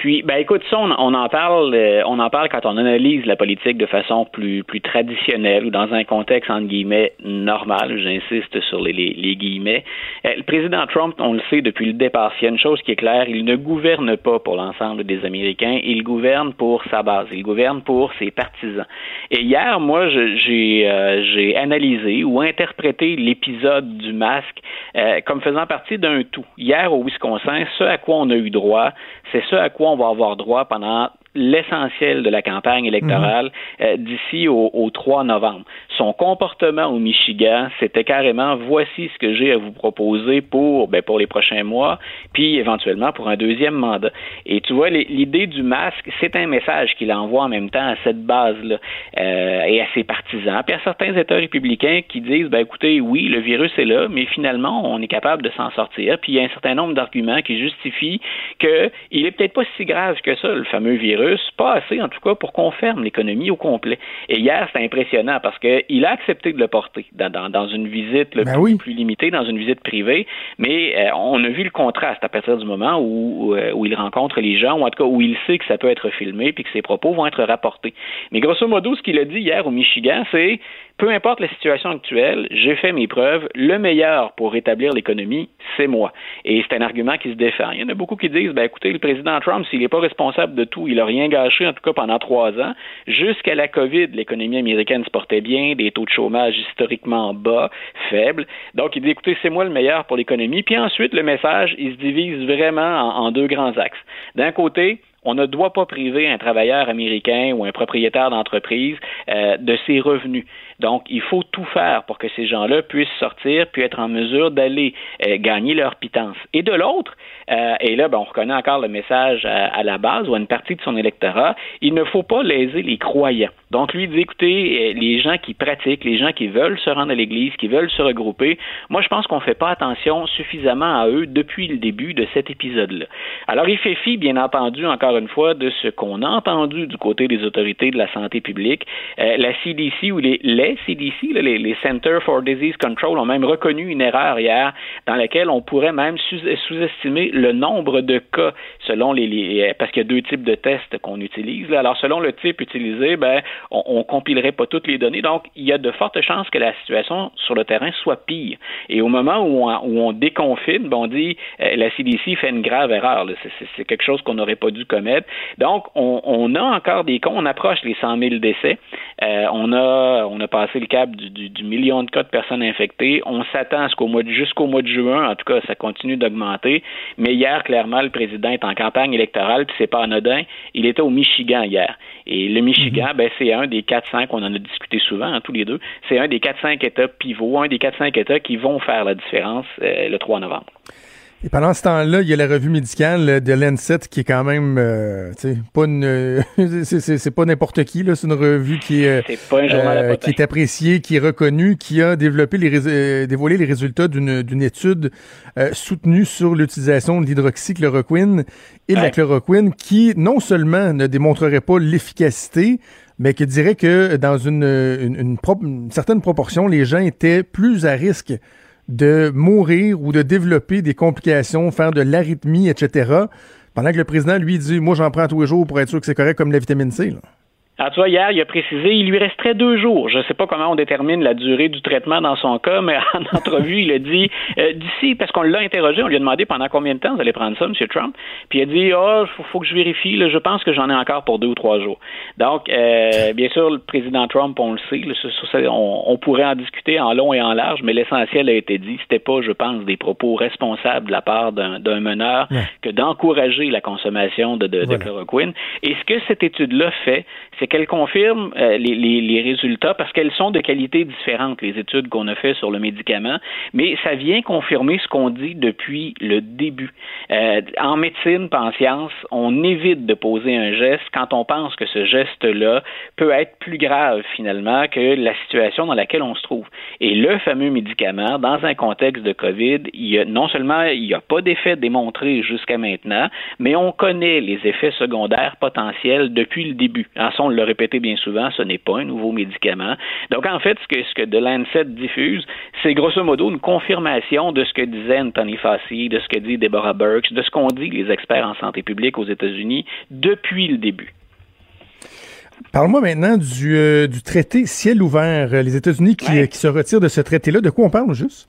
Puis, ben écoute, ça, on, en parle, euh, on en parle quand on analyse la politique de façon plus plus traditionnelle ou dans un contexte entre guillemets normal. J'insiste sur les, les, guillemets. Euh, le président Trump, on le sait depuis le départ. S'il y a une chose qui est claire, il ne gouverne pas pour l'ensemble des Américains. Il gouverne pour sa base. Il gouverne pour ses partisans. Et hier, moi, j'ai euh, j'ai analysé ou interprété l'épisode du masque comme faisant partie d'un tout. Hier au Wisconsin, ce à quoi on a eu droit, c'est ce à quoi on va avoir droit pendant l'essentiel de la campagne électorale mhm. euh, d'ici au, au, 3 novembre. Son comportement au Michigan, c'était carrément voici ce que j'ai à vous proposer pour ben, pour les prochains mois, puis éventuellement pour un deuxième mandat. Et tu vois, l'idée du masque, c'est un message qu'il envoie en même temps à cette base-là euh, et à ses partisans, puis à certains États républicains qui disent ben écoutez, oui, le virus est là, mais finalement, on est capable de s'en sortir. Puis il y a un certain nombre d'arguments qui justifient qu'il est peut-être pas si grave que ça, le fameux virus pas assez en tout cas pour qu'on ferme l'économie au complet. Et hier, c'était impressionnant parce qu'il a accepté de le porter dans, une visite ben plus, limitée, dans une visite privée, mais euh, on a vu le contraste à partir du moment où, euh, où, il rencontre les gens, ou en tout cas où il sait que ça peut être filmé puis que ses propos vont être rapportés. Mais grosso modo, ce qu'il a dit hier au Michigan, c'est peu importe la situation actuelle, j'ai fait mes preuves. Le meilleur pour rétablir l'économie, c'est moi. Et c'est un argument qui se défend. Il y en a beaucoup qui disent, ben écoutez, le président Trump, s'il n'est pas responsable de tout, il n'a rien gâché, en tout cas pendant trois ans. Jusqu'à la COVID, l'économie américaine se portait bien, des taux de chômage historiquement bas, faibles. Donc, il dit, écoutez, c'est moi le meilleur pour l'économie. Puis ensuite, le message, il se divise vraiment en, en deux grands axes. D'un côté, on ne doit pas priver un travailleur américain ou un propriétaire d'entreprise euh, de ses revenus. Donc, il faut tout faire pour que ces gens-là puissent sortir puis être en mesure d'aller euh, gagner leur pitance. Et de l'autre, euh, et là, ben, on reconnaît encore le message à, la base ou à une partie de son électorat, il ne faut pas léser les croyants. Donc, lui dit, écoutez, les gens qui pratiquent, les gens qui veulent se rendre à l'Église, qui veulent se regrouper, moi, je pense qu'on ne fait pas attention suffisamment à eux depuis le début de cet épisode-là. Alors, il fait fi, bien entendu, encore une fois, de ce qu'on a entendu du côté des autorités de la santé publique. Euh, la CDC ou les, les CDC, les, les Center for Disease Control, ont même reconnu une erreur hier dans laquelle on pourrait même sous-estimer le nombre de cas selon les, parce qu'il y a deux types de tests qu'on utilise. Alors selon le type utilisé, ben on, on compilerait pas toutes les données. Donc il y a de fortes chances que la situation sur le terrain soit pire. Et au moment où on, on déconfine, ben, on dit euh, la CDC fait une grave erreur. C'est quelque chose qu'on n'aurait pas dû commettre. Donc on, a encore des cas. On approche les 100 000 décès. Euh, on a on a passé le cap du, du, million de cas de personnes infectées. On s'attend jusqu'au mois de, jusqu'au mois de juin. En tout cas, ça continue d'augmenter. Mais hier, clairement, le président est en campagne électorale, puis c'est pas anodin. Il était au Michigan hier. Et le Michigan, mhm. ben, c'est un des 4-5, on en a discuté souvent, hein, tous les deux, c'est un des 4-5 États pivots, un des 4-5 États qui vont faire la différence euh, le 3 novembre. Et pendant ce temps-là, il y a la revue médicale de l'Ancet qui est quand même, euh, tu sais, pas une, c'est pas n'importe qui là, c'est une revue qui est, euh, qui est appréciée, qui est reconnue, qui a développé les euh, dévoilé les résultats d'une d'une étude euh, soutenue sur l'utilisation de l'hydroxychloroquine et de la chloroquine, qui non seulement ne démontrerait pas l'efficacité, mais qui dirait que dans une, une, une, une certaine proportion, les gens étaient plus à risque de mourir ou de développer des complications, faire de l'arythmie, etc. Pendant que le président, lui, dit, moi, j'en prends tous les jours pour être sûr que c'est correct comme la vitamine C. Alors, tu vois, hier, il a précisé, il lui resterait deux jours. Je ne sais pas comment on détermine la durée du traitement dans son cas, mais en entrevue, il a dit, euh, d'ici, parce qu'on l'a interrogé, on lui a demandé pendant combien de temps vous allez prendre ça, M. Trump, puis il a dit, oh, faut, faut que je vérifie, là, je pense que j'en ai encore pour deux ou trois jours. Donc, euh, bien sûr, le président Trump, on le sait, on, pourrait en discuter en long et en large, mais l'essentiel a été dit. C'était pas, je pense, des propos responsables de la part d'un meneur que d'encourager la consommation de, de, de chloroquine. Et ce que cette étude-là fait, c'est qu'elle confirme euh, les, les, les, résultats parce qu'elles sont de qualité différente, les études qu'on a fait sur le médicament, mais ça vient confirmer ce qu'on dit depuis le début. Euh, en médecine, en science, on évite de poser un geste quand on pense que ce geste-là peut être plus grave finalement que la situation dans laquelle on se trouve. Et le fameux médicament, dans un contexte de COVID, il y a, non seulement il n'y a pas d'effet démontré jusqu'à maintenant, mais on connaît les effets secondaires potentiels depuis le début. En répété bien souvent, ce n'est pas un nouveau médicament. Donc, en fait, ce que, ce que The Lancet diffuse, c'est grosso modo une confirmation de ce que disait Anthony Fauci, de ce que dit Deborah Burks, de ce qu'ont dit les experts en santé publique aux États-Unis depuis le début. Parle-moi maintenant du, euh, du, traité ciel ouvert. Les États-Unis qui, qui, se retirent de ce traité-là. De quoi on parle juste?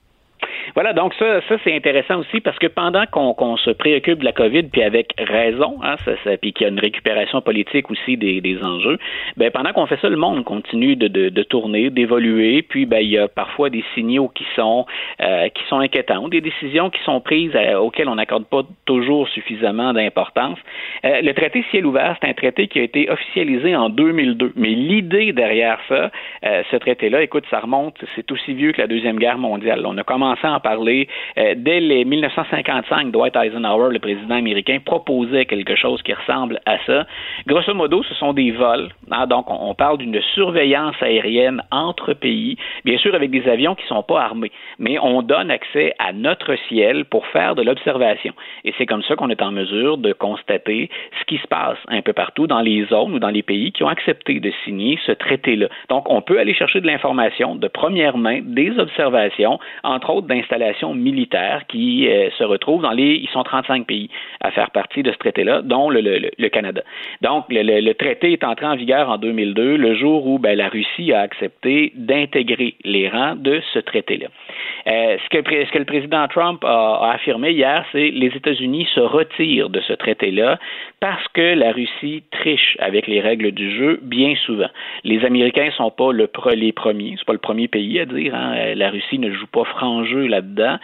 Voilà, donc ça, ça c'est intéressant aussi parce que pendant qu'on se préoccupe de la COVID, puis avec raison, hein, ça, ça, puis qu'il y a une récupération politique aussi des, des enjeux, ben pendant qu'on fait ça, le monde continue de, de, de tourner, d'évoluer, puis ben il y a parfois des signaux qui sont euh, qui sont inquiétants, des décisions qui sont prises euh, auxquelles on n'accorde pas toujours suffisamment d'importance. Euh, le traité ciel ouvert, c'est un traité qui a été officialisé en 2002, mais l'idée derrière ça, euh, ce traité-là, écoute, ça remonte, c'est aussi vieux que la deuxième guerre mondiale. On a commencé en parler. Euh, dès les 1955, Dwight Eisenhower, le président américain, proposait quelque chose qui ressemble à ça. Grosso modo, ce sont des vols. Hein, donc, on, parle d'une surveillance aérienne entre pays, bien sûr avec des avions qui ne sont pas armés, mais on donne accès à notre ciel pour faire de l'observation. Et c'est comme ça qu'on est en mesure de constater ce qui se passe un peu partout dans les zones ou dans les pays qui ont accepté de signer ce traité-là. Donc, on peut aller chercher de l'information de première main, des observations, entre autres d'installations militaires qui euh, se retrouvent dans les, ils sont 35 pays à faire partie de ce traité-là, dont le, le, le Canada. Donc, le, le, traité est entré en vigueur en 2002, le jour où ben, la Russie a accepté d'intégrer les rangs de ce traité-là. Euh, ce, que, ce, que, le président Trump a, a affirmé hier, c'est les États-Unis se retirent de ce traité-là parce que la Russie triche avec les règles du jeu bien souvent. Les Américains sont pas le, les premiers, c'est pas le premier pays à dire. Hein, la Russie ne joue pas franc jeu là-dedans.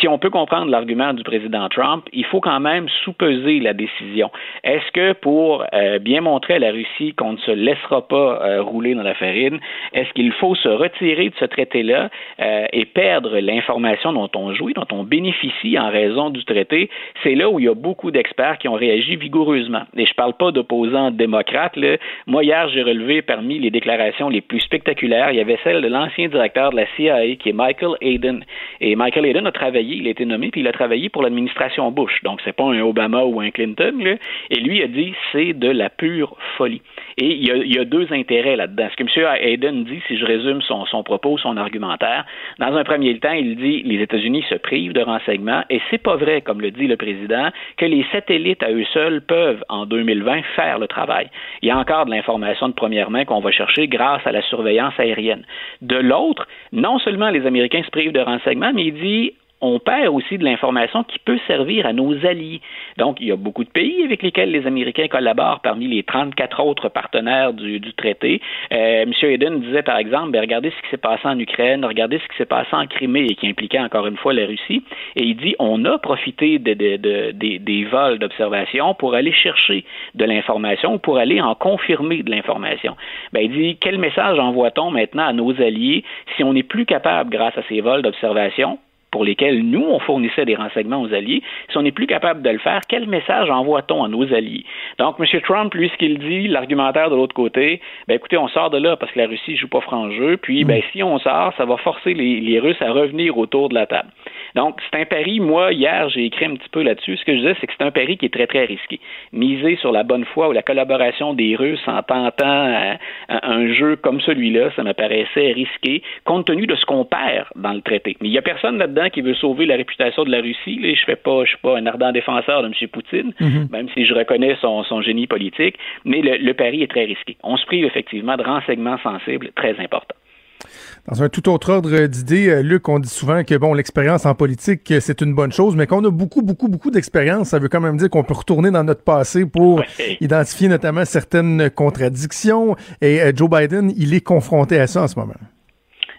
Si on peut comprendre l'argument du président Trump, il faut quand même sous-peser la décision. Est-ce que pour euh, bien montrer à la Russie qu'on ne se laissera pas euh, rouler dans la farine, est-ce qu'il faut se retirer de ce traité-là euh, et perdre l'information dont on jouit, dont on bénéficie en raison du traité? C'est là où il y a beaucoup d'experts qui ont réagi vigoureusement. Et je ne parle pas d'opposants démocrates. Moi, hier, j'ai relevé parmi les déclarations les plus spectaculaires, il y avait celle de l'ancien directeur de la CIA, qui est Michael Hayden. Et Michael Hayden a travaillé, il a été nommé, puis il a travaillé pour l'administration Bush. Donc, c'est pas un Obama ou un Clinton. Et lui a dit, c'est de la pure folie. Et il y a, deux intérêts là-dedans. Ce que M. Hayden dit, si je résume son, son propos, son argumentaire, dans un premier temps, il dit les États-Unis se privent de renseignements et c'est pas vrai, comme le dit le président, que les satellites à eux seuls peuvent, en 2020, faire le travail. Il y a encore de l'information de première main qu'on va chercher grâce à la surveillance aérienne. De l'autre, non seulement les Américains se privent de renseignements, mais il dit on perd aussi de l'information qui peut servir à nos alliés. Donc, il y a beaucoup de pays avec lesquels les Américains collaborent parmi les 34 autres partenaires du, traité. Euh, M. Eden disait, par exemple, ben, regardez ce qui s'est passé en Ukraine, regardez ce qui s'est passé en Crimée et qui impliquait encore une fois la Russie. Et il dit, on a profité des vols d'observation pour aller chercher de l'information ou pour aller en confirmer de l'information. Ben, il dit, quel message envoie-t-on maintenant à nos alliés si on n'est plus capable, grâce à ces vols d'observation, pour lesquels nous, on fournissait des renseignements aux alliés, si on n'est plus capable de le faire, quel message envoie-t-on à nos alliés? Donc, M. Trump, lui, ce qu'il dit, l'argumentaire de l'autre côté, ben écoutez, on sort de là parce que la Russie joue pas franc jeu, puis ben, si on sort, ça va forcer les, Russes à revenir autour de la table. Donc, c'est un pari, moi, hier, j'ai écrit un petit peu là-dessus. Ce que je disais, c'est que c'est un pari qui est très, très risqué. Miser sur la bonne foi ou la collaboration des Russes en tentant un jeu comme celui-là, ça me paraissait risqué, compte tenu de ce qu'on perd dans le traité. Mais il n'y a personne là-dedans qui veut sauver la réputation de la Russie. Là, je fais pas, je suis pas un ardent défenseur de M. Poutine, mm-hmm. même si je reconnais son, génie politique, mais le, le pari est très risqué. On se prive effectivement de renseignements sensibles très importants. Dans un tout autre ordre d'idées, euh, Luc, on dit souvent que bon, l'expérience en politique, euh, c'est une bonne chose, mais qu'on a beaucoup, beaucoup, beaucoup d'expérience, ça veut quand même dire qu'on peut retourner dans notre passé pour identifier notamment certaines contradictions. Et euh, Joe Biden, il est confronté à ça en ce moment.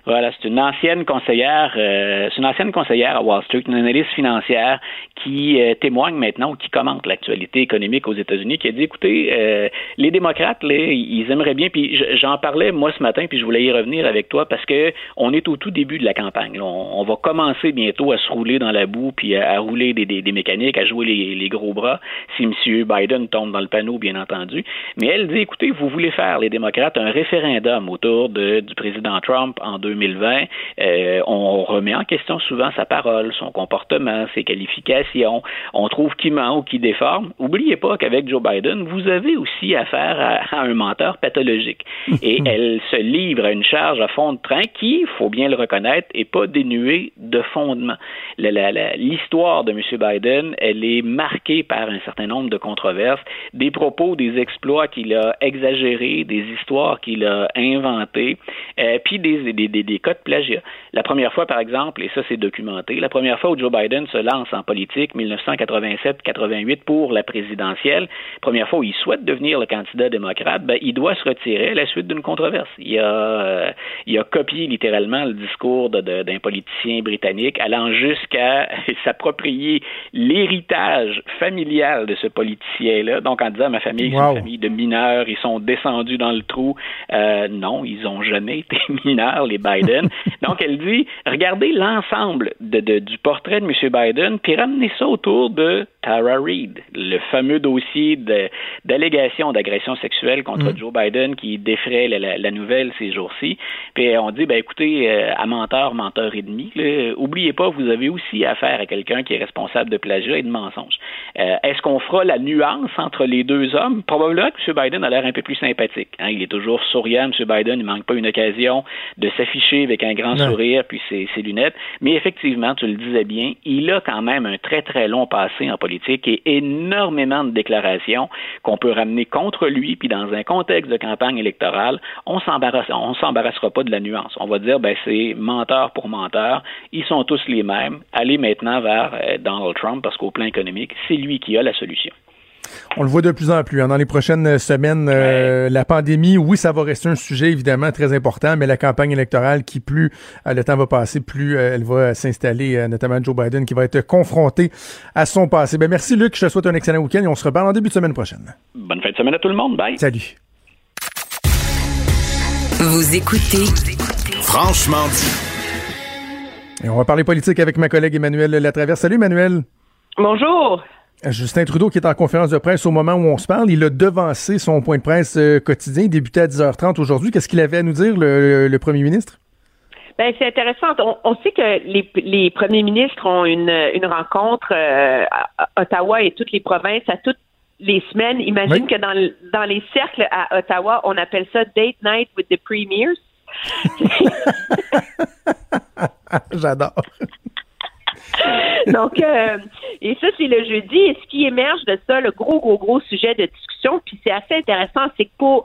Voilà, c'est une ancienne conseillère, euh, c'est une ancienne conseillère à Wall Street, une analyste financière qui euh, témoigne maintenant ou qui commente l'actualité économique aux États-Unis, qui a dit écoutez, euh, les démocrates, là, ils aimeraient bien, puis j'en parlais moi ce matin, puis je voulais y revenir avec toi parce que on est au tout début de la campagne. On, va commencer bientôt à se rouler dans la boue, puis à, rouler des, mécaniques, à jouer les, gros bras, si M. Biden tombe dans le panneau, bien entendu. Mais elle dit écoutez, vous voulez faire les démocrates un référendum autour de, du président Trump en deux 2020, euh, on remet en question souvent sa parole, son comportement, ses qualifications. On trouve qui ment ou qui déforme. Oubliez pas qu'avec Joe Biden, vous avez aussi affaire à, un menteur pathologique. Et elle se livre à une charge à fond de train qui, il faut bien le reconnaître, est pas dénuée de fondement. L'histoire de M. Biden, elle est marquée par un certain nombre de controverses, des propos, des exploits qu'il a exagérés, des histoires qu'il a inventées, euh, puis des, des, des des cas de plagiat. La première fois, par exemple, et ça c'est documenté, la première fois où Joe Biden se lance en politique, 1987-88 pour la présidentielle, première fois où il souhaite devenir le candidat démocrate, ben, il doit se retirer à la suite d'une controverse. Il a, euh, il a copié littéralement le discours d'un politicien britannique, allant jusqu'à s'approprier l'héritage familial de ce politicien-là. Donc en disant ma famille, c'est une famille de mineurs, ils sont descendus dans le trou. Euh, non, ils n'ont jamais été mineurs, les Biden. Donc, elle dit, regardez l'ensemble de, du portrait de M. Biden, puis ramenez ça autour de Tara Reid, le fameux dossier d'allégation d'agression sexuelle contre mm. Joe Biden qui défraie la, nouvelle ces jours-ci. Puis on dit, ben écoutez, euh, à menteur, menteur et demi, oubliez pas, vous avez aussi affaire à quelqu'un qui est responsable de plagiat et de mensonge. Euh, est-ce qu'on fera la nuance entre les deux hommes? Probablement que M. Biden a l'air un peu plus sympathique. Hein. Il est toujours souriant, M. Biden, il manque pas une occasion de s'afficher avec un grand sourire puis ses, ses, lunettes. Mais effectivement, tu le disais bien, il a quand même un très très long passé en politique et énormément de déclarations qu'on peut ramener contre lui. Puis dans un contexte de campagne électorale, on s'embarrasse, on s'embarrassera pas de la nuance. On va dire ben c'est menteur pour menteur. Ils sont tous les mêmes. Allez maintenant vers euh, Donald Trump parce qu'au plan économique, c'est lui qui a la solution. On le voit de plus en plus. Hein. Dans les prochaines semaines, euh, la pandémie, oui, ça va rester un sujet évidemment très important, mais la campagne électorale, qui plus euh, le temps va passer, plus euh, elle va s'installer, notamment Joe Biden, qui va être confronté à son passé. Ben, merci Luc, je te souhaite un excellent week-end et on se reparle en début de semaine prochaine. Bonne fin de semaine à tout le monde. Bye. Salut. Vous écoutez Franchement dit. Et on va parler politique avec ma collègue Emmanuel Latraverse. Salut Emmanuel. Bonjour. Justin Trudeau, qui est en conférence de presse au moment où on se parle, il a devancé son point de presse euh, quotidien. Il débutait à 10h30 aujourd'hui. Qu'est-ce qu'il avait à nous dire, le, premier ministre? Ben, c'est intéressant. On, sait que les, premiers ministres ont une, rencontre euh, à Ottawa et toutes les provinces à toutes les semaines. Imagine Oui. que dans, dans les cercles à Ottawa, on appelle ça date night with the premiers. J'adore. Donc, euh, et ça, c'est le jeudi. Et ce qui émerge de ça, le gros, gros, gros sujet de discussion, puis c'est assez intéressant, c'est que pour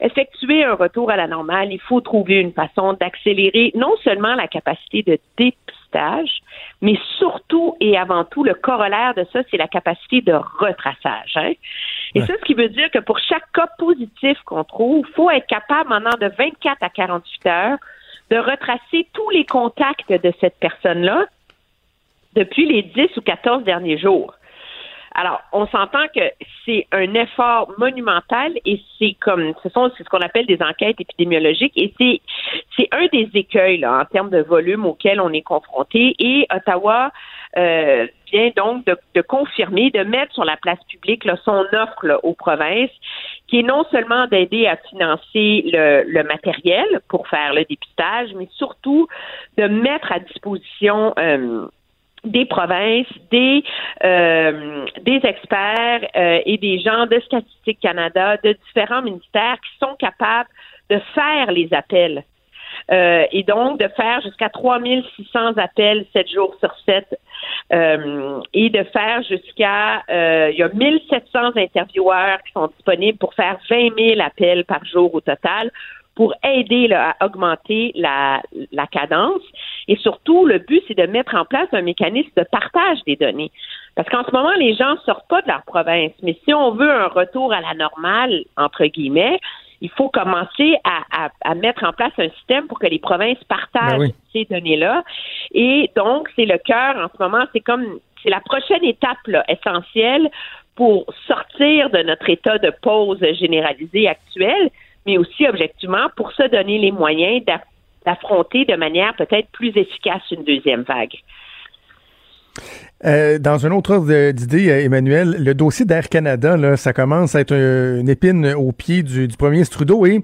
effectuer un retour à la normale, il faut trouver une façon d'accélérer non seulement la capacité de dépistage, mais surtout et avant tout, le corollaire de ça, c'est la capacité de retraçage. hein. Et Ouais. ça, ce qui veut dire que pour chaque cas positif qu'on trouve, il faut être capable, maintenant de 24 à 48 heures, de retracer tous les contacts de cette personne-là depuis les 10 ou 14 derniers jours. Alors, on s'entend que c'est un effort monumental et c'est comme, ce sont ce qu'on appelle des enquêtes épidémiologiques et c'est c'est un des écueils là, en termes de volume auquel on est confronté et Ottawa euh, vient donc de, de confirmer, de mettre sur la place publique son offre aux provinces, qui est non seulement d'aider à financer le, le matériel pour faire le dépistage, mais surtout de mettre à disposition euh, des provinces, des euh, des experts euh, et des gens de Statistique Canada, de différents ministères qui sont capables de faire les appels. Euh, et donc de faire jusqu'à 3600 appels 7 jours sur 7 euh, et de faire jusqu'à euh, il y a 1700 intervieweurs qui sont disponibles pour faire 20 000 appels par jour au total pour aider là, à augmenter la, la cadence. Et surtout, le but, c'est de mettre en place un mécanisme de partage des données. Parce qu'en ce moment, les gens sortent pas de leur province. Mais si on veut un retour à la normale, entre guillemets, il faut commencer à, à, à mettre en place un système pour que les provinces partagent Ben oui. ces données-là. Et donc, c'est le cœur en ce moment, c'est comme c'est la prochaine étape là, essentielle pour sortir de notre état de pause généralisé actuel, mais aussi objectivement pour se donner les moyens d'a- d'affronter de manière peut-être plus efficace une deuxième vague. Euh, dans un autre ordre d'idée, euh, Emmanuel, le dossier d'Air Canada, là, ça commence à être un- une épine au pied du, premier Trudeau et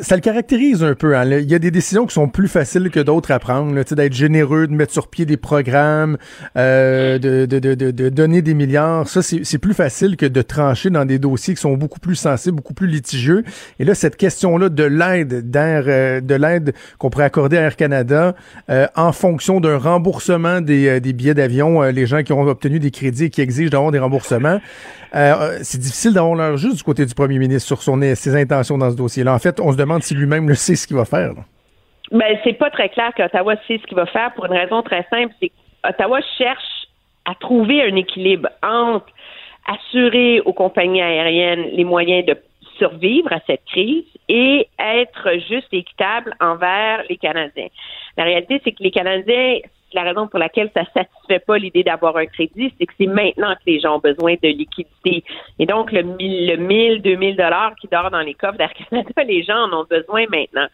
ça le caractérise un peu. hein. Il y a des décisions qui sont plus faciles que d'autres à prendre, d'être généreux, de mettre sur pied des programmes, euh, de, de, de, de, donner des milliards. Ça, c'est plus facile que de trancher dans des dossiers qui sont beaucoup plus sensibles, beaucoup plus litigieux. Et là, cette question-là de l'aide d'Air, euh, de l'aide qu'on pourrait accorder à Air Canada euh, en fonction d'un remboursement des, des billets d'avion, euh, les gens qui ont obtenu des crédits et qui exigent d'avoir des remboursements. Euh, euh, c'est difficile d'avoir l'heure juste du côté du premier ministre sur ses intentions dans ce dossier-là. En fait, on se demande si lui-même le sait ce qu'il va faire. là. Ben, c'est pas très clair qu'Ottawa sait ce qu'il va faire pour une raison très simple, c'est qu'Ottawa cherche à trouver un équilibre entre assurer aux compagnies aériennes les moyens de survivre à cette crise et être juste et équitable envers les Canadiens. La réalité, c'est que les Canadiens, la raison pour laquelle ça satisfait pas l'idée d'avoir un crédit, c'est que c'est maintenant que les gens ont besoin de liquidité. Et donc, le 1000, le 1000, 2000 dollars qui dort dans les coffres d'Air Canada, les gens en ont besoin maintenant.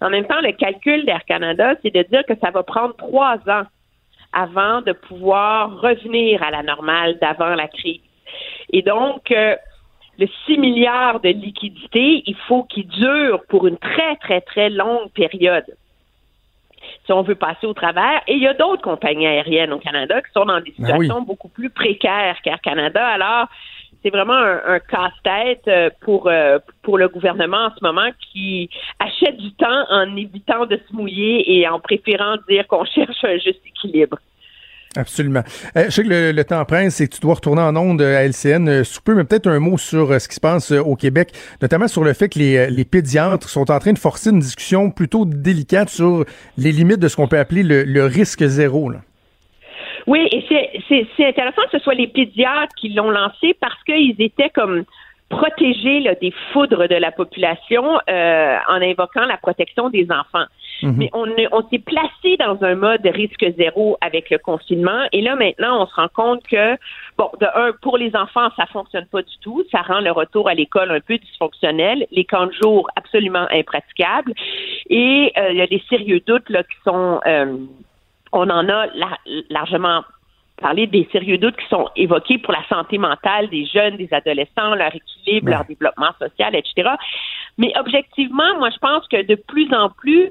En même temps, le calcul d'Air Canada, c'est de dire que ça va prendre trois ans avant de pouvoir revenir à la normale d'avant la crise. Et donc, euh, le 6 milliards de liquidités, il faut qu'il dure pour une très, très, très longue période si on veut passer au travers. Et il y a d'autres compagnies aériennes au Canada qui sont dans des Ben oui. situations beaucoup plus précaires qu'Air Canada. Alors, c'est vraiment un, un casse-tête euh, pour euh, pour le gouvernement en ce moment qui achète du temps en évitant de se mouiller et en préférant dire qu'on cherche un juste équilibre. Absolument. Euh, je sais que le, temps presse et que tu dois retourner en onde à LCN euh, sous peu, mais peut-être un mot sur euh, ce qui se passe euh, au Québec, notamment sur le fait que les, euh, pédiatres sont en train de forcer une discussion plutôt délicate sur les limites de ce qu'on peut appeler le, risque zéro. Oui, et c'est- intéressant que ce soit les pédiatres qui l'ont lancé parce qu'ils étaient comme protégés là, des foudres de la population euh, en invoquant la protection des enfants. Mais on, on s'est placé dans un mode risque zéro avec le confinement. Et là, maintenant, on se rend compte que, bon, de un, pour les enfants, ça fonctionne pas du tout. Ça rend le retour à l'école un peu dysfonctionnel. Les camps de jour, absolument impraticables. Et euh, il y a des sérieux doutes là, qui sont... euh, on en a la- largement parlé des sérieux doutes qui sont évoqués pour la santé mentale des jeunes, des adolescents, leur équilibre, Ouais. leur développement social, etc. Mais objectivement, moi, je pense que de plus en plus,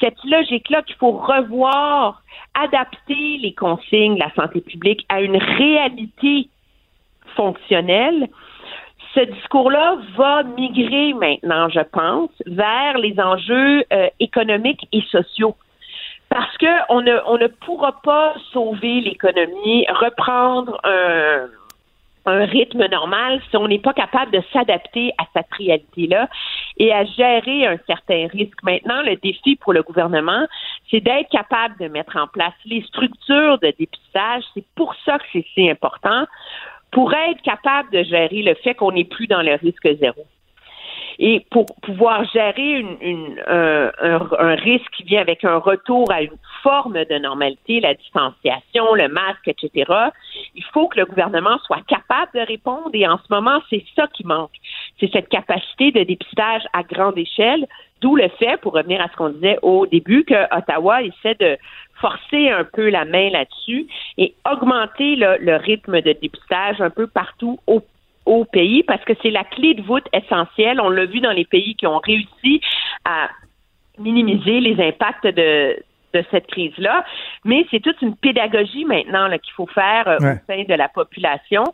cette logique-là qu'il faut revoir, adapter les consignes de la santé publique à une réalité fonctionnelle, ce discours-là va migrer maintenant, je pense, vers les enjeux euh, économiques et sociaux. Parce que on ne, on ne pourra pas sauver l'économie, reprendre un, un rythme normal si on n'est pas capable de s'adapter à cette réalité-là et à gérer un certain risque. Maintenant, le défi pour le gouvernement, c'est d'être capable de mettre en place les structures de dépistage. C'est pour ça que c'est si important, pour être capable de gérer le fait qu'on n'est plus dans le risque zéro. Et pour pouvoir gérer une, une, un, un, risque qui vient avec un retour à une forme de normalité, la distanciation, le masque, etc., il faut que le gouvernement soit capable de répondre. Et en ce moment, c'est ça qui manque. C'est cette capacité de dépistage à grande échelle, d'où le fait, pour revenir à ce qu'on disait au début, que Ottawa essaie de forcer un peu la main là-dessus et augmenter le, le rythme de dépistage un peu partout au au pays parce que c'est la clé de voûte essentielle. On l'a vu dans les pays qui ont réussi à minimiser les impacts de, de cette crise-là. Mais c'est toute une pédagogie maintenant qu'il faut faire euh, au sein de la population.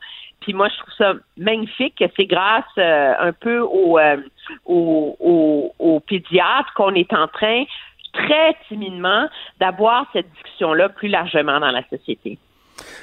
Puis moi, je trouve ça magnifique que c'est grâce euh, un peu aux euh, au, pédiatres qu'on est en train très timidement d'avoir cette discussion-là plus largement dans la société.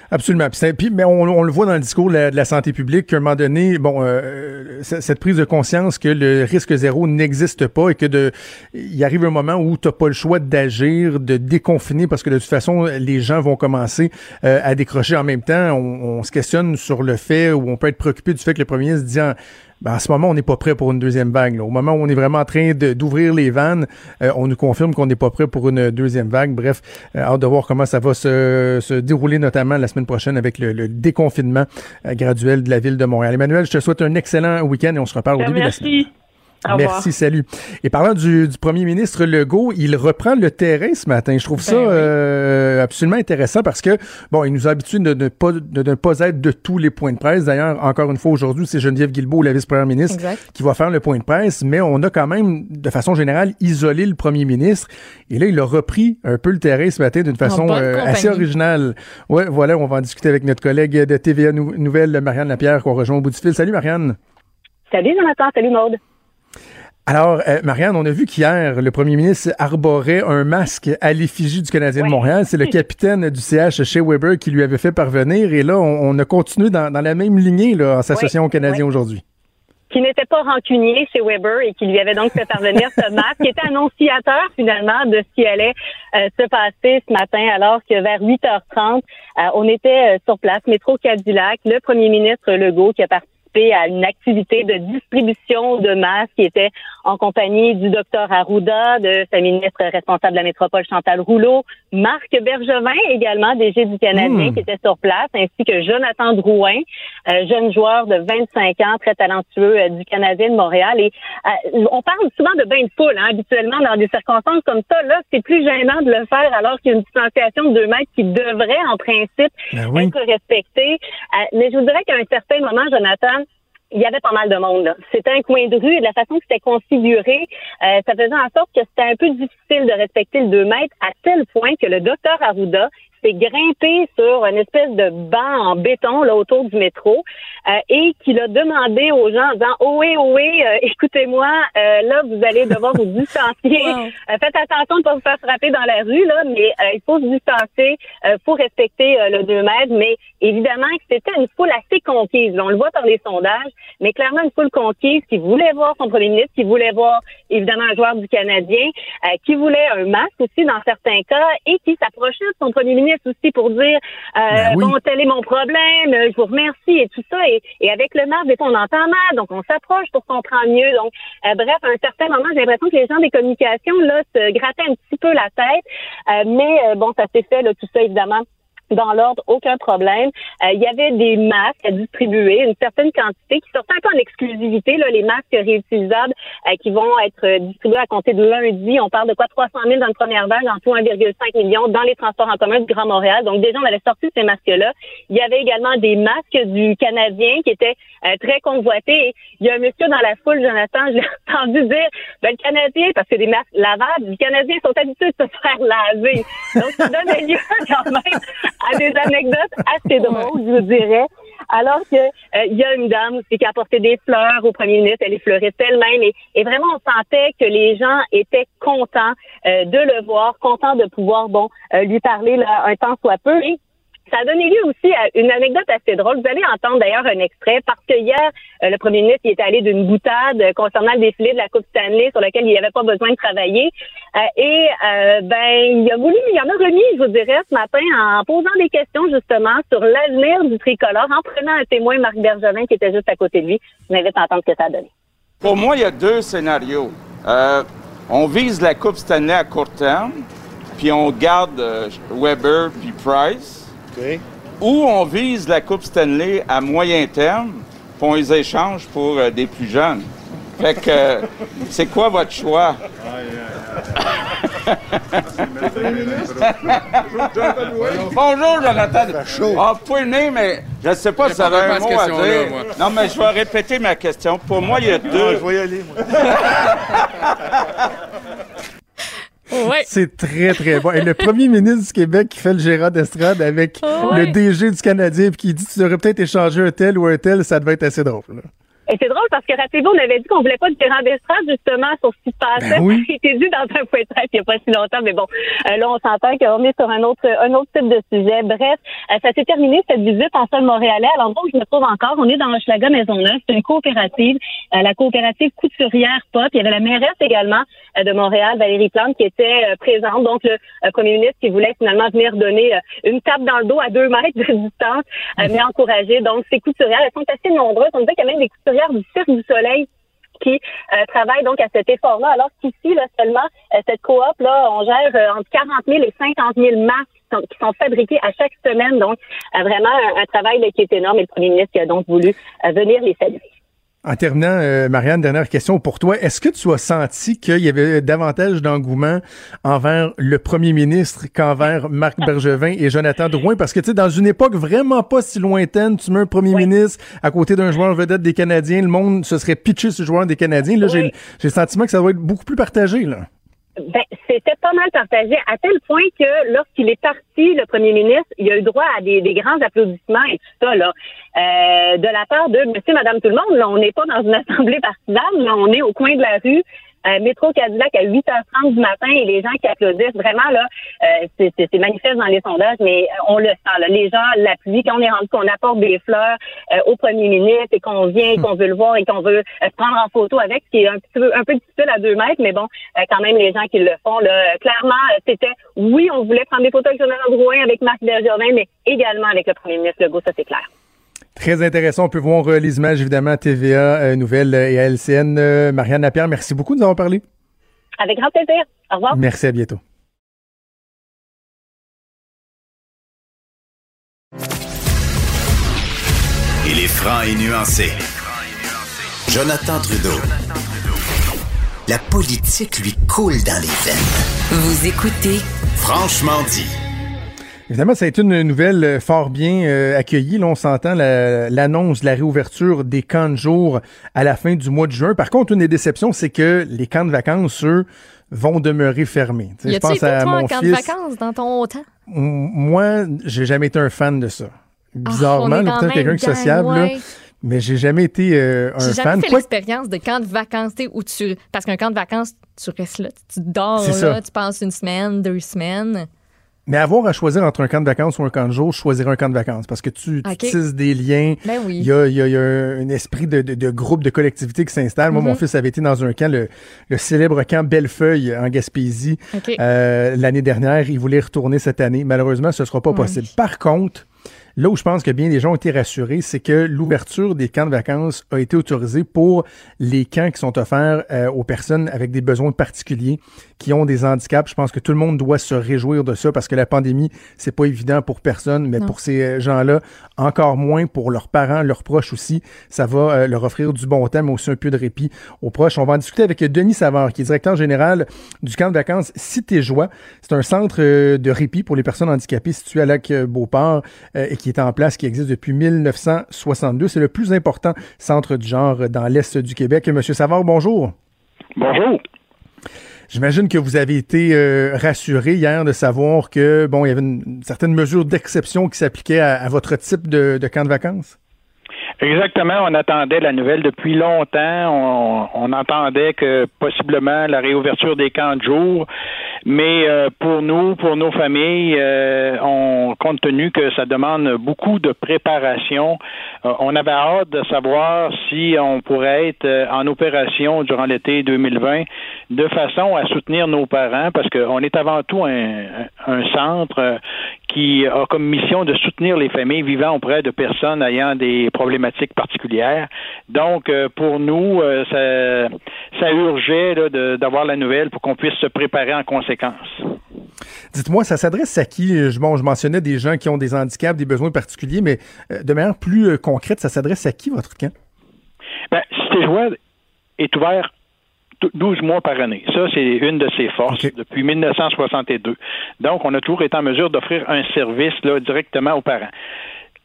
Absolument. Puis, mais on, le voit dans le discours de la, santé publique qu'à un moment donné, bon, euh, cette prise de conscience que le risque zéro n'existe pas et que de, il arrive un moment où tu n'as pas le choix d'agir, de déconfiner parce que de toute façon, les gens vont commencer euh, à décrocher en même temps. On, on, se questionne sur le fait où on peut être préoccupé du fait que le premier ministre dit ben, en ce moment, on n'est pas prêt pour une deuxième vague. Au moment où on est vraiment en train d'ouvrir les vannes, euh, on nous confirme qu'on n'est pas prêt pour une deuxième vague. Bref, euh, hâte de voir comment ça va se, se, dérouler, notamment la semaine prochaine avec le, déconfinement euh, graduel de la ville de Montréal. Emmanuel, je te souhaite un excellent week-end et on se reparle au ben, début de la semaine. Merci, salut. Et parlant du, du, premier ministre Legault, il reprend le terrain ce matin. Je trouve ben ça euh, absolument intéressant parce que, bon, il nous a habitué de ne pas, de, ne pas être de tous les points de presse. D'ailleurs, encore une fois, aujourd'hui, c'est Geneviève Guilbeault, la vice-première ministre, qui va faire le point de presse, mais on a quand même, de façon générale, isolé le premier ministre. Et là, il a repris un peu le terrain ce matin d'une façon euh, assez originale. Ouais, voilà, on va en discuter avec notre collègue de TVA Nouvelle, Marianne Lapierre, qu'on rejoint au bout du fil. Salut, Marianne. Salut, Jonathan. Salut, Maude. Alors, euh, Marianne, on a vu qu'hier, le premier ministre arborait un masque à l'effigie du Canadien de Montréal. C'est le capitaine du CH chez Weber qui lui avait fait parvenir. Et là, on, a continué dans, la même lignée là, en s'associant au Canadien aujourd'hui. Qui n'était pas rancunier chez Weber et qui lui avait donc fait parvenir ce masque, qui était annonciateur finalement de ce qui allait euh, se passer ce matin, alors que vers 8h30, euh, on était sur place, métro Cadillac, le premier ministre Legault qui a participé à une activité de distribution de masques qui était en compagnie du docteur Arruda, de sa ministre responsable de la métropole Chantal Rouleau, Marc Bergevin également, DG du Canadien, hmm. qui était sur place, ainsi que Jonathan Drouin, euh, jeune joueur de 25 ans, très talentueux euh, du Canadien de Montréal. Et euh, on parle souvent de bain de foule, hein, habituellement dans des circonstances comme ça. Là, c'est plus gênant de le faire alors qu'il y a une distanciation de deux mètres qui devrait, en principe, ben être respectée. mais je vous dirais qu'à un certain moment, Jonathan, il y avait pas mal de monde. C'était un coin de rue et de la façon que c'était configuré, euh, ça faisait en sorte que c'était un peu difficile de respecter le 2 mètres à tel point que le docteur Arruda s'est grimpé sur une espèce de banc en béton là autour du métro euh, et qu'il a demandé aux gens en disant oh oui oh oui euh, écoutez-moi euh, là vous allez devoir vous distancier. Faites attention de ne pas vous faire frapper dans la rue là mais il faut se distancer il faut respecter le 2 mètres mais évidemment que c'était une foule assez conquise. On le voit dans les sondages mais clairement une foule conquise qui voulait voir son premier ministre qui voulait voir évidemment un joueur du Canadien qui voulait un masque aussi dans certains cas et qui s'approchait de son premier ministre aussi pour dire euh, ben bon tel est mon problème, je vous remercie et tout ça. Et, avec le masque des fois on entend mal donc on s'approche pour comprendre mieux. Donc euh, bref à un certain moment j'ai l'impression que les gens des communications là se grattaient un petit peu la tête. Euh, mais bon ça s'est fait là tout ça évidemment dans l'ordre, aucun problème. Euh, il y avait des masques à distribuer, une certaine quantité qui sortent un en exclusivité, là, les masques réutilisables euh, qui vont être euh, distribués à compter de lundi. On parle de quoi? 300 000 dans une première vague, en tout 1,5 million dans les transports en commun du Grand Montréal. Donc déjà, on avait sorti ces masques-là. Il y avait également des masques du Canadien qui étaient très convoités. il y a un monsieur dans la foule, Jonathan, je l'ai entendu dire, ben, le Canadien, parce que des masques lavables, les Canadiens sont habitués de se faire laver. Donc ça donne lieu quand même à des anecdotes assez drôles, je vous dirais. Alors que euh, il y a une dame aussi qui a apporté des fleurs au premier ministre, elle les fleurit elle-même et, et, vraiment on sentait que les gens étaient contents euh, de le voir, contents de pouvoir bon euh, lui parler là, un temps soit peu. Et ça a donné lieu aussi à une anecdote assez drôle. Vous allez entendre d'ailleurs un extrait parce que hier, euh, le premier ministre il était allé d'une boutade concernant le défilé de la Coupe Stanley sur lequel il n'avait pas besoin de travailler. Euh, et euh, ben, il a voulu, il en a remis, je vous dirais, ce matin en posant des questions justement sur l'avenir du tricolore, en prenant un témoin, Marc Bergevin, qui était juste à côté de lui. Je m'invite à entendre ce que ça a donné. Pour moi, il y a deux scénarios. on vise la Coupe Stanley à court terme, puis on garde Weber puis Price. Ou on vise la Coupe Stanley à moyen terme, puis on les échange pour euh, des plus jeunes. Fait que, euh, c'est quoi votre choix? Bonjour, Jonathan. Ah, vous pouvez venir, mais je ne sais pas si ça a un mot à dire. non, mais je vais répéter ma question. Pour moi, il y a deux... je vais y aller, moi. C'est très, très bon. Et le premier ministre du Québec qui fait le gérant d'estrade avec le DG du Canadien et qui dit tu devrais peut-être échanger un tel ou un tel, ça devait être assez drôle. Et c'est drôle parce que rappelez-vous, on avait dit qu'on voulait pas de d'estrade justement sur ce qui se passait. Ben oui. C'était dit dans un point de presse il n'y a pas si longtemps, mais bon, euh, là on s'entend qu'on est sur un autre un autre type de sujet. Bref, euh, ça s'est terminé cette visite en sol montréalais à l'endroit où je me trouve encore. On est dans Hochelaga Maisonneuve, c'est une coopérative, euh, la coopérative Couturière Pop. Il y avait la mairesse également de Montréal, Valérie Plante, qui était présente. Donc le premier ministre qui voulait finalement venir donner une tape dans le dos à deux mètres de distance, mais encourager. Donc ces couturières, elles sont assez nombreuses. On disait qu'il y a même des couturières du Cirque du Soleil qui euh, travaillent donc à cet effort-là, alors qu'ici, là, seulement, euh, cette coop, là, on gère euh, entre 40 000 et 50 000 masques qui sont, fabriqués à chaque semaine. Donc, vraiment, un, travail qui est énorme et le premier ministre a donc voulu venir les saluer. En terminant, euh, Marianne, dernière question pour toi. Est-ce que tu as senti qu'il y avait davantage d'engouement envers le premier ministre qu'envers Marc Bergevin et Jonathan Drouin? Parce que, tu sais, dans une époque vraiment pas si lointaine, tu mets un premier ministre à côté d'un joueur vedette des Canadiens, le monde se serait pitché sur le joueur des Canadiens. Là, j'ai le sentiment que ça doit être beaucoup plus partagé, là. Ben, c'était pas mal partagé à tel point que lorsqu'il est parti, le premier ministre, il a eu droit à des, grands applaudissements et tout ça là, euh, de la part de Monsieur, Madame, tout le monde. Là, on n'est pas dans une assemblée partisane, là, on est au coin de la rue euh, métro Cadillac à 8h30 du matin et les gens qui applaudissent, vraiment, là, euh, c'est manifeste dans les sondages, mais on le sent, là, les gens l'appuient, quand on est rendu qu'on apporte des fleurs euh, au premier ministre et qu'on vient, qu'on veut le voir et qu'on veut se prendre en photo avec, ce qui est un petit peu, un peu difficile à deux mètres, mais bon, quand même, les gens qui le font, là, clairement, c'était, oui, on voulait prendre des photos avec Jonathan Drouin, avec Marc Bergevin, mais également avec le premier ministre Legault, ça c'est clair. Très intéressant. On peut voir euh, les images, évidemment, à TVA, euh, Nouvelles et à LCN. Euh, Marianne Lapierre, merci beaucoup de nous avoir parlé. Avec grand plaisir. Au revoir. Merci, à bientôt. Il est franc et nuancé. Jonathan Trudeau. La politique lui coule dans les veines. Vous écoutez Franchement dit. Évidemment, ça a été une nouvelle euh, fort bien euh, accueillie. Là, on s'entend l'annonce de la réouverture des camps de jour à la fin du mois de juin. Par contre, une des déceptions, c'est que les camps de vacances, eux, vont demeurer fermés. y a je pense à mon camp de vacances dans ton temps? Moi, j'ai jamais été un fan de ça. Bizarrement, ah, peut-être quelqu'un de sociable, là. Mais j'ai jamais été euh, un fan. J'ai jamais fait l'expérience de camp de vacances, où tu. Parce qu'un camp de vacances, tu restes là, tu dors là, tu passes une semaine, deux semaines. Mais avoir à choisir entre un camp de vacances ou un camp de jour, je choisirais un camp de vacances parce que tu, tisses des liens. Ben oui. Il y a, y, a, y a, un esprit de, de, de, groupe, de collectivité qui s'installe. Moi, mon mhm. fils avait été dans un camp, le, le célèbre camp Bellefeuille en Gaspésie, euh, l'année dernière. Il voulait retourner cette année. Malheureusement, ce ne sera pas possible. Par contre, Là où je pense que bien des gens ont été rassurés, c'est que l'ouverture des camps de vacances a été autorisée pour les camps qui sont offerts euh, aux personnes avec des besoins particuliers, qui ont des handicaps. Je pense que tout le monde doit se réjouir de ça parce que la pandémie, c'est pas évident pour personne, mais pour ces euh, gens-là, encore moins pour leurs parents, leurs proches aussi. Ça va euh, leur offrir du bon temps, mais aussi un peu de répit aux proches. On va en discuter avec Denis Savard, qui est directeur général du camp de vacances Cité Joie. C'est un centre de répit pour les personnes handicapées situé à Lac-Beauport et qui est en place, qui existe depuis 1962. C'est le plus important centre du genre dans l'Est du Québec. Monsieur Savard, bonjour. Bonjour. J'imagine que vous avez été euh, rassuré hier de savoir que bon, il y avait une, certaine mesure d'exception qui s'appliquait à, votre type de, camp de vacances. Exactement. On attendait la nouvelle depuis longtemps. On, entendait que possiblement la réouverture des camps de jour. Mais euh, pour nous, pour nos familles, euh, on, compte tenu que ça demande beaucoup de préparation, euh, on avait hâte de savoir si on pourrait être en opération durant l'été 2020 de façon à soutenir nos parents, parce qu'on est avant tout un, un centre qui a comme mission de soutenir les familles vivant auprès de personnes ayant des problématiques particulières. Donc, euh, pour nous, euh, ça, ça urgeait d'avoir la nouvelle pour qu'on puisse se préparer en conséquence. Dites-moi, ça s'adresse à qui? Bon, je mentionnais des gens qui ont des handicaps, des besoins particuliers, mais euh, de manière plus concrète, ça s'adresse à qui, votre camp? Bien, Cité Joie est ouvert 12 mois par année. Ça, c'est une de ses forces depuis 1962. Donc, on a toujours été en mesure d'offrir un service là, directement aux parents.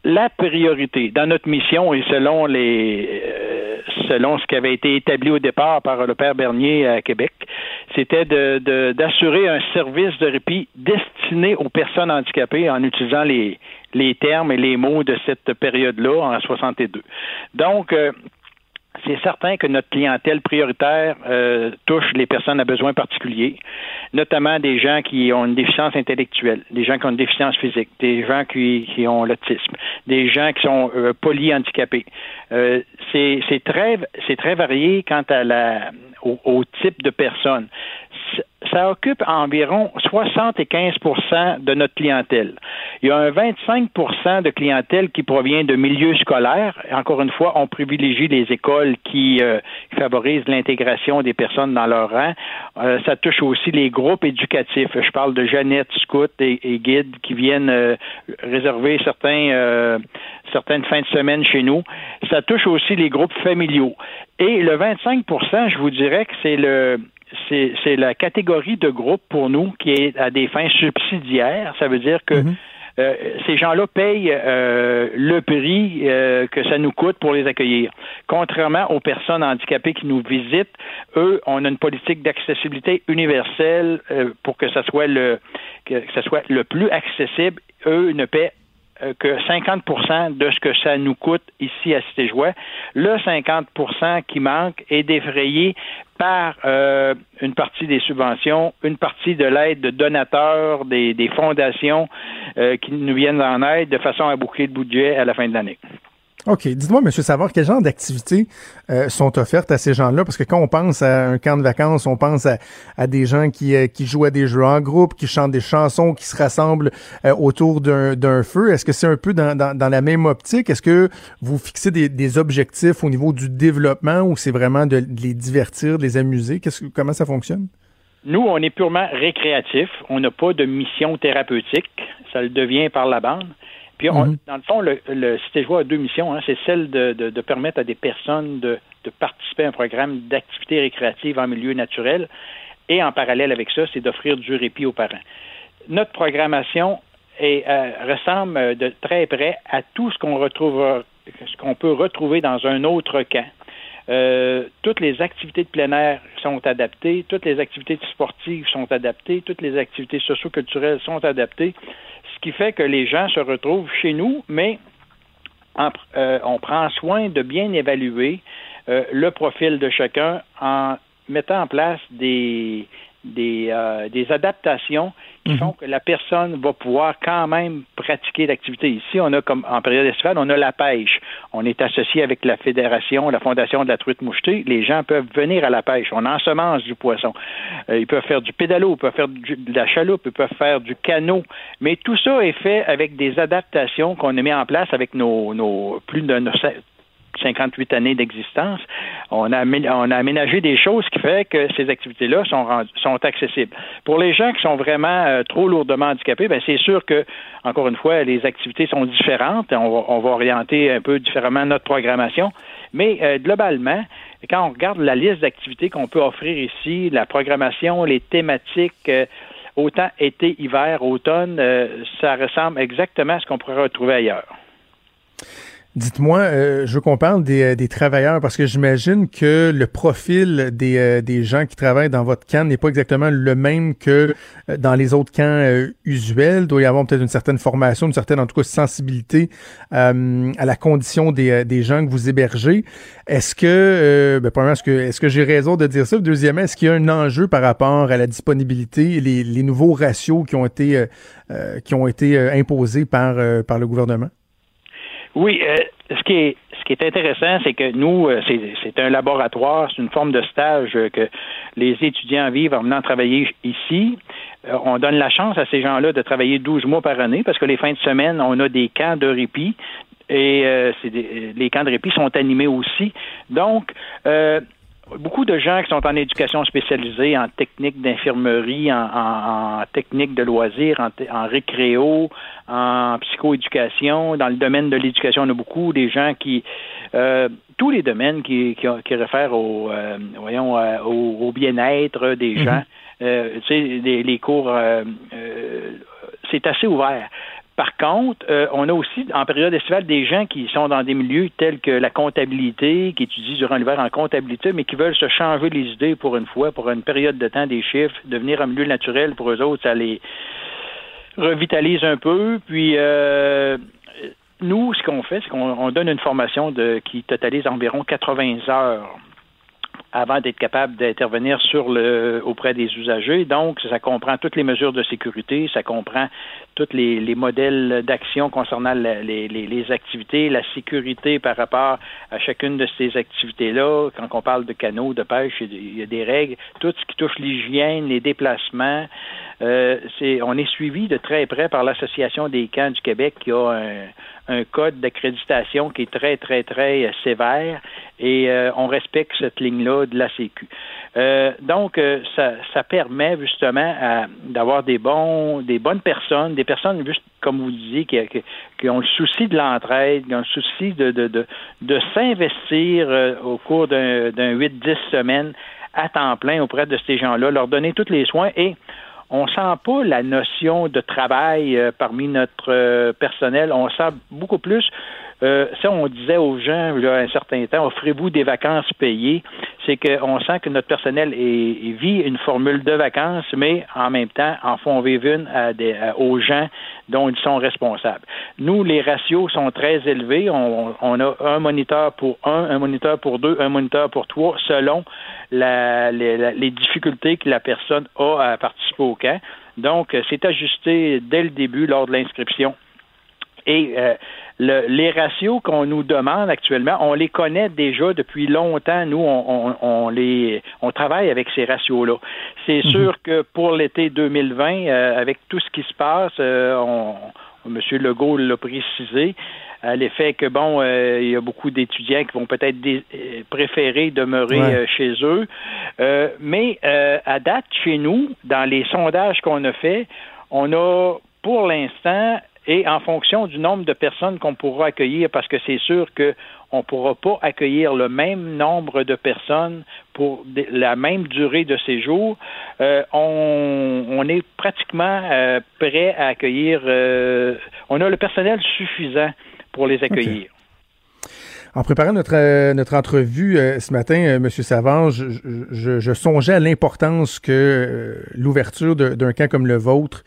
La priorité dans notre mission et selon les euh, selon ce qui avait été établi au départ par le père Bernier à Québec, c'était de, d'assurer un service de répit destiné aux personnes handicapées en utilisant les, les termes et les mots de cette période-là en 62. Donc, euh, c'est certain que notre clientèle prioritaire euh, touche les personnes à besoins particuliers, notamment des gens qui ont une déficience intellectuelle, des gens qui ont une déficience physique, des gens qui, ont l'autisme, des gens qui sont euh, polyhandicapés. Euh, c'est très c'est très varié quant à la au, au type de personnes ça occupe environ 75% de notre clientèle. Il y a un 25% de clientèle qui provient de milieux scolaires. Encore une fois, on privilégie les écoles qui euh, favorisent l'intégration des personnes dans leur rang. Euh, ça touche aussi les groupes éducatifs. Je parle de Jeannette, Scout et, guides qui viennent euh, réserver certains, certaines fins de semaine chez nous. Ça touche aussi les groupes familiaux. Et le 25% je vous dirais que c'est le c'est la catégorie de groupe pour nous qui est à des fins subsidiaires. Ça veut dire que mhm. euh, ces gens-là payent euh, le prix euh, que ça nous coûte pour les accueillir. Contrairement aux personnes handicapées qui nous visitent, eux, on a une politique d'accessibilité universelle pour que ça soit le que ça soit le plus accessible. Eux ne paient que 50% de ce que ça nous coûte ici à Cité-Joie. Le 50% qui manque est défrayé par euh, une partie des subventions, une partie de l'aide de donateurs, des, fondations euh, qui nous viennent en aide de façon à boucler le budget à la fin de l'année. OK. Dites-moi, M. Savard, quel genre d'activités euh, sont offertes à ces gens-là? Parce que quand on pense à un camp de vacances, on pense à, des gens qui, euh, qui, jouent à des jeux en groupe, qui chantent des chansons, qui se rassemblent euh, autour d'un feu. Est-ce que c'est un peu dans, la même optique? Est-ce que vous fixez des, objectifs au niveau du développement ou c'est vraiment de, les divertir, de les amuser? comment ça fonctionne? Nous, on est purement récréatif. On n'a pas de mission thérapeutique. Ça le devient par la bande. Puis, mhm. dans le fond, le, le Cité Joie a deux missions. Hein. c'est celle de, de, permettre à des personnes de, de participer à un programme d'activité récréative en milieu naturel. Et en parallèle avec ça, c'est d'offrir du répit aux parents. Notre programmation est, euh, ressemble de très près à tout ce qu'on retrouve, ce qu'on peut retrouver dans un autre camp. Euh, toutes les activités de plein air sont adaptées, toutes les activités sportives sont adaptées, toutes les activités socioculturelles sont adaptées ce qui fait que les gens se retrouvent chez nous, mais euh, on prend soin de bien évaluer euh, le profil de chacun en mettant en place des, des, euh, des adaptations qui mhm. font que la personne va pouvoir quand même pratiquer l'activité. Ici, on a comme en période estivale, on a la pêche. On est associé avec la fédération, la fondation de la truite mouchetée. Les gens peuvent venir à la pêche. On ensemence du poisson. Euh, ils peuvent faire du pédalo, ils peuvent faire de la chaloupe, ils peuvent faire du canot. Mais tout ça est fait avec des adaptations qu'on a mis en place avec nos, nos plus de 58 années d'existence, on a, aménagé des choses qui fait que ces activités-là sont, accessibles. Pour les gens qui sont vraiment euh, trop lourdement handicapés, ben c'est sûr que, encore une fois, les activités sont différentes. On va, on va orienter un peu différemment notre programmation. Mais euh, globalement, quand on regarde la liste d'activités qu'on peut offrir ici, la programmation, les thématiques, euh, autant été, hiver, automne, ça ressemble exactement à ce qu'on pourrait retrouver ailleurs. Dites-moi, euh, je veux qu'on parle des, euh, des, travailleurs parce que j'imagine que le profil des, euh, des, gens qui travaillent dans votre camp n'est pas exactement le même que dans les autres camps usuels. Il doit y avoir peut-être une certaine formation, une certaine en tout cas sensibilité à la condition des, des, gens que vous hébergez. Est-ce que, ben, premièrement, est-ce que, est-ce que j'ai raison de dire ça? Deuxièmement, est-ce qu'il y a un enjeu par rapport à la disponibilité, les, les nouveaux ratios qui ont été, qui ont été imposés par, par le gouvernement? Oui, euh, ce qui est ce qui est intéressant, c'est que nous, euh, c'est un laboratoire, c'est une forme de stage que les étudiants vivent en venant travailler ici. Euh, on donne la chance à ces gens-là de travailler 12 mois par année parce que les fins de semaine, on a des camps de répit et les camps de répit sont animés aussi. Donc, beaucoup de gens qui sont en éducation spécialisée, en technique d'infirmerie, en, technique de loisirs, en, en récréo, en psychoéducation. Dans le domaine de l'éducation, on a beaucoup des gens qui euh, tous les domaines qui, qui, qui réfèrent au euh, voyons euh, au, bien-être des mhm. gens. tu sais, les, les cours c'est assez ouvert. Par contre, euh, on a aussi en période estivale des gens qui sont dans des milieux tels que la comptabilité, qui étudient durant l'hiver en comptabilité, mais qui veulent se changer les idées pour une fois, pour une période de temps des chiffres, devenir un milieu naturel pour eux autres, ça les revitalise un peu. Puis euh, nous, ce qu'on fait, c'est qu'on donne une formation qui totalise environ 80 heures avant d'être capable d'intervenir sur le auprès des usagers. Donc, ça comprend toutes les mesures de sécurité, ça comprend tous les, modèles d'action concernant les, activités, la sécurité par rapport à chacune de ces activités-là. Quand on parle de canaux, de pêche, il y a des règles. Tout ce qui touche l'hygiène, les déplacements, euh, on est suivi de très près par l'Association des camps du Québec qui a un, un code d'accréditation qui est très, très, très sévère et euh, on respecte cette ligne-là de la Sécu. Euh, donc, euh, ça, permet justement d'avoir des bons, des bonnes personnes, des personnes comme vous disiez, qui, qui, ont le souci de l'entraide, qui ont le souci de, s'investir au cours d'un 8-10 semaines à temps plein auprès de ces gens-là, leur donner tous les soins et on sent pas la notion de travail parmi notre personnel. On sent beaucoup plus euh, ça, on disait aux gens, il y a un certain temps, offrez-vous des vacances payées. C'est qu'on sent que notre personnel vit une formule de vacances, mais en même temps, en font vivre une aux gens dont ils sont responsables. Nous, les ratios sont très élevés. On, a un moniteur pour un, un moniteur pour deux, un moniteur pour trois, selon les, difficultés que la personne a à participer au camp. Donc, c'est ajusté dès le début lors de l'inscription. Et euh, les ratios qu'on nous demande actuellement, on les connaît déjà depuis longtemps. Nous, on, les, on travaille avec ces ratios-là. C'est mhm. sûr que pour l'été 2020, euh, avec tout ce qui se passe, euh, on, M. Legault l'a précisé, à l'effet que bon, euh, il y a beaucoup d'étudiants qui vont peut-être préférer demeurer chez eux. mais à date, chez nous, dans les sondages qu'on a faits, on a pour l'instant et en fonction du nombre de personnes qu'on pourra accueillir, parce que c'est sûr qu'on ne pourra pas accueillir le même nombre de personnes pour la même durée de séjour, euh, on, est pratiquement euh, prêt à accueillir, euh, on a le personnel suffisant pour les accueillir. En préparant notre, notre entrevue ce matin, M. Savant, je, songeais à l'importance que l'ouverture d'un camp comme le vôtre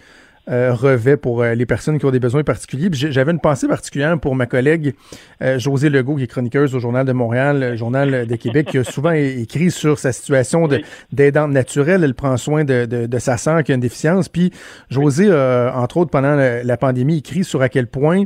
euh, revêt pour euh, les personnes qui ont des besoins particuliers. J'avais une pensée particulière pour ma collègue euh, José Legault, qui est chroniqueuse au Journal de Montréal, Journal de Québec, qui a souvent écrit sur sa situation d'aidante naturelle. Elle prend soin de, de, de, sa sœur qui a une déficience. Puis José, entre autres, pendant la, la, pandémie, écrit sur à quel point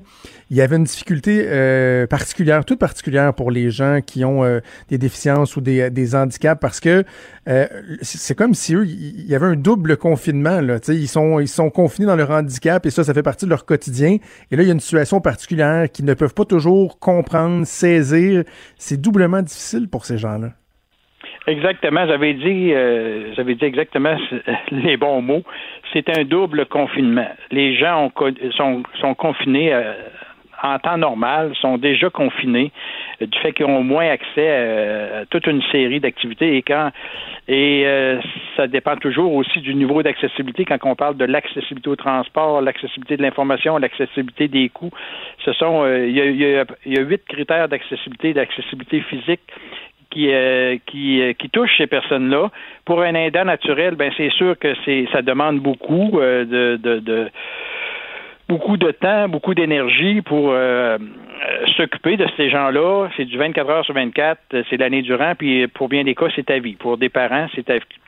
il y avait une difficulté euh, particulière, toute particulière pour les gens qui ont euh, des déficiences ou des, des handicaps parce que euh, c'est comme si eux, il y avait un double confinement. Là, ils, sont, ils sont confinés dans leur handicap et ça, ça fait partie de leur quotidien. Et là, il y a une situation particulière qu'ils ne peuvent pas toujours comprendre, saisir. C'est doublement difficile pour ces gens-là. Exactement, j'avais dit, j'avais dit exactement les bons mots. C'est un double confinement. Les gens ont, sont, sont confinés en temps normal sont déjà confinés. du fait qu'ils ont moins accès à, toute une série d'activités et quand et ça dépend toujours aussi du niveau d'accessibilité quand on parle de l'accessibilité au transport, l'accessibilité de l'information, l'accessibilité des coûts. Ce sont il y, a, il y a huit critères d'accessibilité, d'accessibilité physique qui, euh, qui, euh, qui touchent ces personnes-là. Pour un aidant naturel, ben c'est sûr que c'est ça demande beaucoup euh, de, de, de, beaucoup de temps, beaucoup d'énergie pour s'occuper de ces gens-là. C'est du 24 heures sur 24, c'est l'année durant, puis pour bien des cas, c'est ta vie. Pour des parents, c'est ta vie.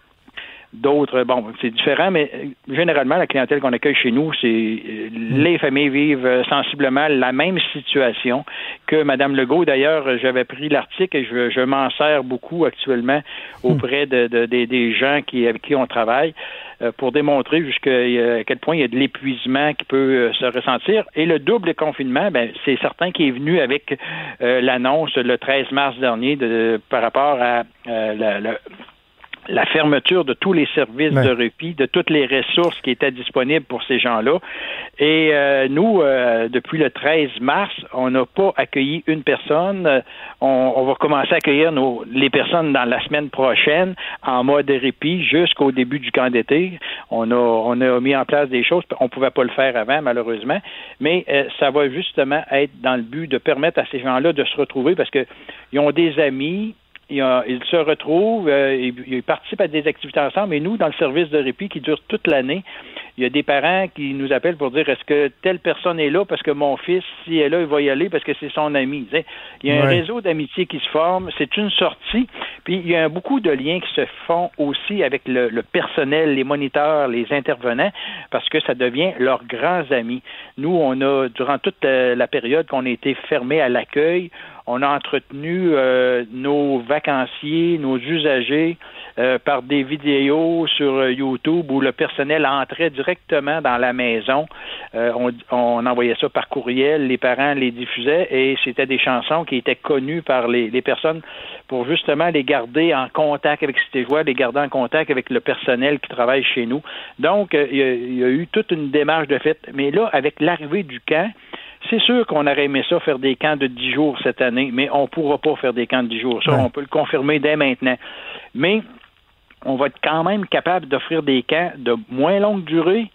D'autres, bon, c'est différent, mais euh, généralement, la clientèle qu'on accueille chez nous, c'est euh, les familles vivent euh, sensiblement la même situation que Madame Legault. D'ailleurs, j'avais pris l'article et je, je m'en sers beaucoup actuellement auprès de, des gens qui, avec qui on travaille pour démontrer jusqu'à quel point il y a de l'épuisement qui peut se ressentir. Et le double confinement, ben, c'est certain qu'il est venu avec l'annonce le 13 mars dernier de, par rapport à la la fermeture de tous les services de répit, de toutes les ressources qui étaient disponibles pour ces gens-là. Et euh, nous, euh, depuis le 13 mars, on n'a pas accueilli une personne. Euh, on, va commencer à accueillir nos, les personnes dans la semaine prochaine en mode répit jusqu'au début du camp d'été. On a, on a mis en place des choses. On pouvait pas le faire avant, malheureusement. Mais ça va justement être dans le but de permettre à ces gens-là de se retrouver parce que ils ont des amis, ils, se retrouvent, euh, ils, participent à des activités ensemble, et nous, dans le service de répit qui dure toute l'année, il y a des parents qui nous appellent pour dire est-ce que telle personne est là parce que mon fils, si elle est là, il va y aller parce que c'est son ami. Il y a un réseau d'amitié qui se forme, c'est une sortie, puis il y a beaucoup de liens qui se font aussi avec le, personnel, les moniteurs, les intervenants, parce que ça devient leurs grands amis. Nous, on a, durant toute la période qu'on a été fermé à l'accueil, on a entretenu euh, nos vacanciers, nos usagers euh, par des vidéos sur euh, YouTube où le personnel entrait directement dans la maison. On, on, envoyait ça par courriel, les parents les diffusaient et c'était des chansons qui étaient connues par les, les personnes pour justement les garder en contact avec ces joueurs, les garder en contact avec le personnel qui travaille chez nous. Donc, il y, a, il y a eu toute une démarche de fait. Mais là, avec l'arrivée du camp, c'est sûr qu'on aurait aimé ça faire des camps de 10 jours cette année, mais on ne pourra pas faire des camps de 10 jours. Ça, on peut le confirmer dès maintenant. Mais on va être quand même capable d'offrir des camps de moins longue durée,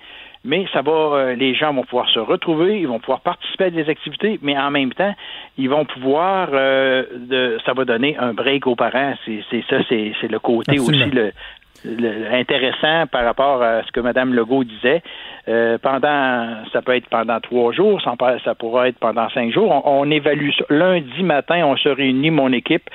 mais ça va, euh, les gens vont pouvoir se retrouver, ils vont pouvoir participer à des activités, mais en même temps, ils vont pouvoir, euh, de, ça va donner un break aux parents. C'est ça, c'est le côté aussi le, intéressant par rapport à ce que Mme Legault disait. Euh, pendant, ça peut être pendant trois jours, ça, ça pourra être pendant cinq jours. On, évalue ça. Lundi matin, on se réunit, mon équipe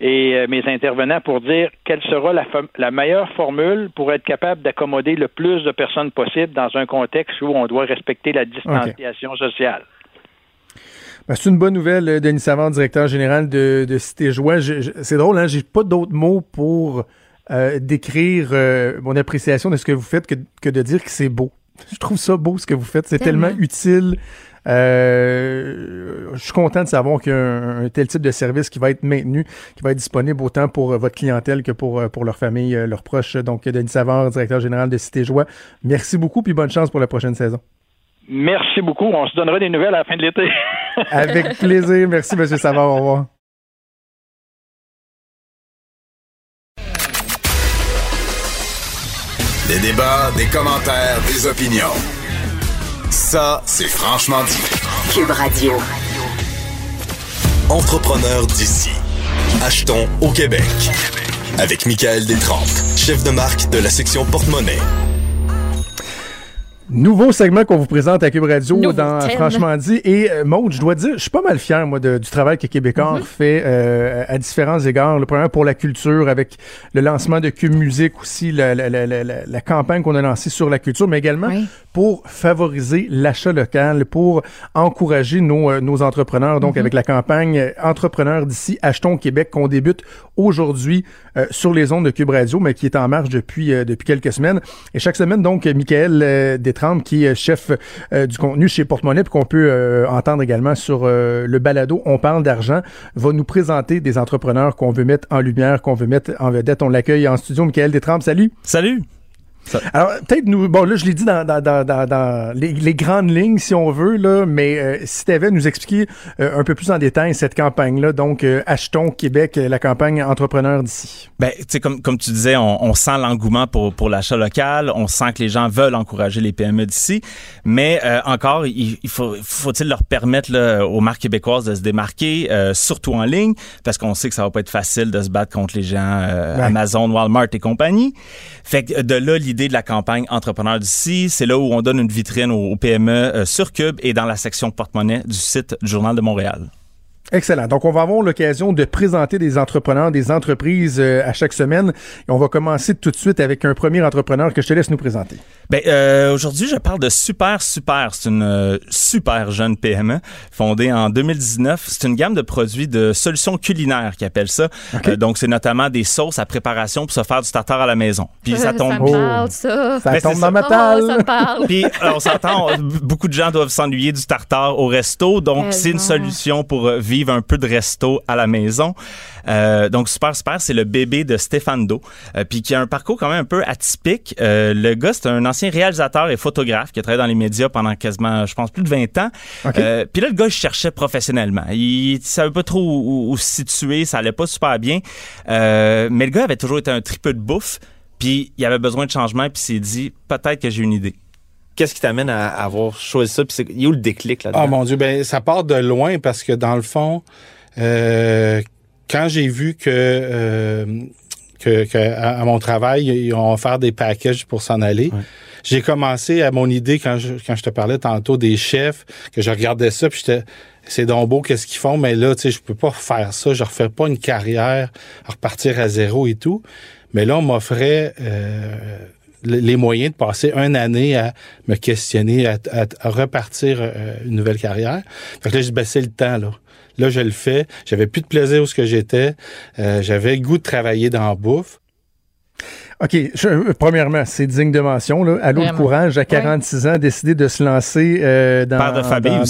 et euh, mes intervenants, pour dire quelle sera la, la meilleure formule pour être capable d'accommoder le plus de personnes possible dans un contexte où on doit respecter la distanciation sociale. Ben, c'est une bonne nouvelle, euh, Denis Savant, directeur général de, de Cité Joie. C'est drôle, hein? J'ai pas d'autres mots pour euh, d'écrire euh, mon appréciation de ce que vous faites que, que de dire que c'est beau. Je trouve ça beau ce que vous faites. C'est tellement. utile. Euh, je suis content de savoir qu'il y a un, tel type de service qui va être maintenu, qui va être disponible autant pour votre clientèle que pour, pour leur famille, leurs proches. Donc, Denis Savard, directeur général de Cité Joie, merci beaucoup puis bonne chance pour la prochaine saison. Merci beaucoup. On se donnera des nouvelles à la fin de l'été. Avec plaisir. Merci, M. Savard. Au revoir. Des débats, des commentaires, des opinions. Ça, c'est franchement dit. Cube Radio. Entrepreneur d'ici. Achetons au Québec. Avec Michael Détrempe, chef de marque de la section porte-monnaie. Nouveau segment qu'on vous présente à Cube Radio dans Franchement dit. Et euh, Maud, je dois dire, je suis pas mal fier, moi, du travail que Québécois mm-hmm. fait euh, à différents égards. Le premier pour la culture, avec le lancement de Cube Musique aussi, la, la, la, la campagne qu'on a lancée sur la culture, mais également pour favoriser l'achat local, pour encourager nos, euh, nos entrepreneurs. Donc, mm-hmm. avec la campagne Entrepreneurs d'ici, Achetons Québec, qu'on débute aujourd'hui sur les ondes de Cube Radio, mais qui est en marche depuis, depuis quelques semaines. Et chaque semaine, donc, Michael qui est chef euh, du contenu chez Porte-Monnaie, puis qu'on peut euh, entendre également sur euh, le balado On parle d'argent, va nous présenter des entrepreneurs qu'on veut mettre en lumière, qu'on veut mettre en vedette. On l'accueille en studio. Michael Détrempe, salut! Salut! Alors, peut-être nous, bon, là, je l'ai dit dans, dans, dans, dans les, les, grandes lignes, si on veut, là, mais euh, si tu avais nous expliquer euh, un peu plus en détail cette campagne-là, donc euh, Achetons Québec, la campagne entrepreneur d'ici. Ben, tu sais, comme, comme tu disais, on, on sent l'engouement pour, pour l'achat local, on sent que les gens veulent encourager les PME d'ici, mais encore, il, il faut, faut-il leur permettre là, aux marques québécoises de se démarquer, surtout en ligne, parce qu'on sait que ça va pas être facile de se battre contre les géants Amazon, Walmart et compagnie. Fait que de là, l'idée de la campagne Entrepreneur d'ici, c'est là où on donne une vitrine aux, PME euh, sur Cube et dans la section porte-monnaie du site du Journal de Montréal. Excellent. Donc, on va avoir l'occasion de présenter des entrepreneurs, des entreprises euh, à chaque semaine. Et on va commencer tout de suite avec un premier entrepreneur que je te laisse nous présenter. Ben, euh, aujourd'hui, je parle de Super Super. C'est une euh, super jeune PME fondée en 2019. C'est une gamme de produits de solutions culinaires qui appelle ça. donc, c'est notamment des sauces à préparation pour se faire du tartare à la maison. Puis ça tombe. Ça parle, ça. Ça ben, tombe dans ma table. Oh, ça parle. Puis, on s'entend, beaucoup de gens doivent s'ennuyer du tartare au resto. Donc, c'est une solution pour vivre un peu de resto à la maison. Euh, donc super super, c'est le bébé de Stéphane Do, euh, puis qui a un parcours quand même un peu atypique. Euh, le gars, c'est un ancien réalisateur et photographe qui a travaillé dans les médias pendant quasiment, je pense, plus de 20 ans. puis là, le gars, il cherchait professionnellement. Il, savait pas trop où, se situer, ça allait pas super bien. mais le gars avait toujours été un tripeux de bouffe, puis il avait besoin de changement, puis il s'est dit peut-être que j'ai une idée. Qu'est-ce qui t'amène à, avoir choisi ça? Puis il y a où le déclic là-dedans? Oh mon Dieu, ben ça part de loin parce que dans le fond, euh, quand j'ai vu que, euh, que, à, mon travail, ils ont offert des packages pour s'en aller, j'ai commencé à mon idée quand je, quand je te parlais tantôt des chefs, que je regardais ça, puis j'étais c'est donc beau qu'est-ce qu'ils font, mais là, tu sais, je peux pas faire ça. Je refais pas une carrière, repartir à zéro et tout. Mais là, on m'offrait euh, les moyens de passer une année à me questionner, à, repartir euh, une nouvelle carrière. Fait que là, je ben, le temps, là. Là, je le fais. J'avais plus de plaisir où ce que j'étais. Euh, j'avais le goût de travailler dans la bouffe. OK. premièrement, c'est digne de mention. Là. À l'autre courage, à 46 ans, décidé de se lancer euh, dans... Père de famille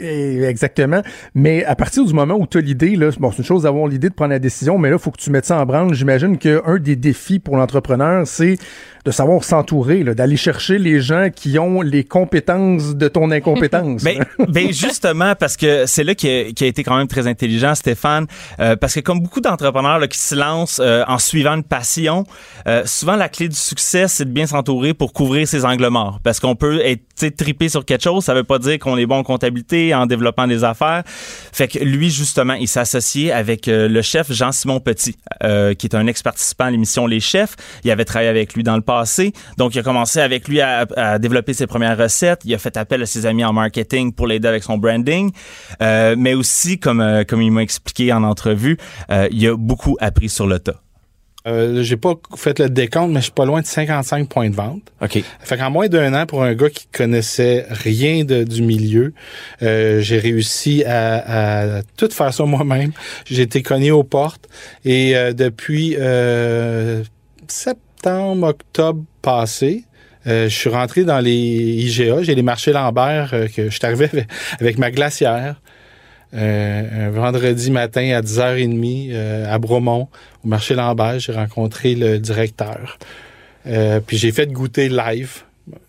Exactement. Mais à partir du moment où tu as l'idée, là, bon, c'est une chose d'avoir l'idée de prendre la décision, mais là, il faut que tu mettes ça en branle. J'imagine qu'un des défis pour l'entrepreneur, c'est de savoir s'entourer, d'aller chercher les gens qui ont les compétences de ton incompétence. ben, ben, justement, parce que c'est là qui a, a, été quand même très intelligent, Stéphane, euh, parce que comme beaucoup d'entrepreneurs qui se lancent euh, en suivant une passion, euh, souvent la clé du succès, c'est de bien s'entourer pour couvrir ses angles morts. Parce qu'on peut être tripé sur quelque chose, ça veut pas dire qu'on est bon en comptabilité, en développement des affaires. Fait que lui, justement, il s'est associé avec le chef Jean-Simon Petit, qui est un ex participant à l'émission Les Chefs. Il avait travaillé avec lui dans le passé. Donc, il a commencé avec lui à, développer ses premières recettes. Il a fait appel à ses amis en marketing pour l'aider avec son branding. Euh, mais aussi, comme, euh, comme il m'a expliqué en entrevue, euh, il a beaucoup appris sur le tas. Euh, j'ai pas fait le décompte, mais je suis pas loin de 55 points de vente. OK. Fait qu'en moins d'un an, pour un gars qui connaissait rien de, du milieu, j'ai réussi à, à, tout faire ça moi-même. J'ai été cogné aux portes et depuis septembre, octobre passé, euh, je suis rentré dans les IGA. J'ai les marchés Lambert euh, que je suis arrivé avec, ma glacière. Euh, un vendredi matin à 10h30 à Bromont, au marché Lambert, j'ai rencontré le directeur. puis j'ai fait goûter live.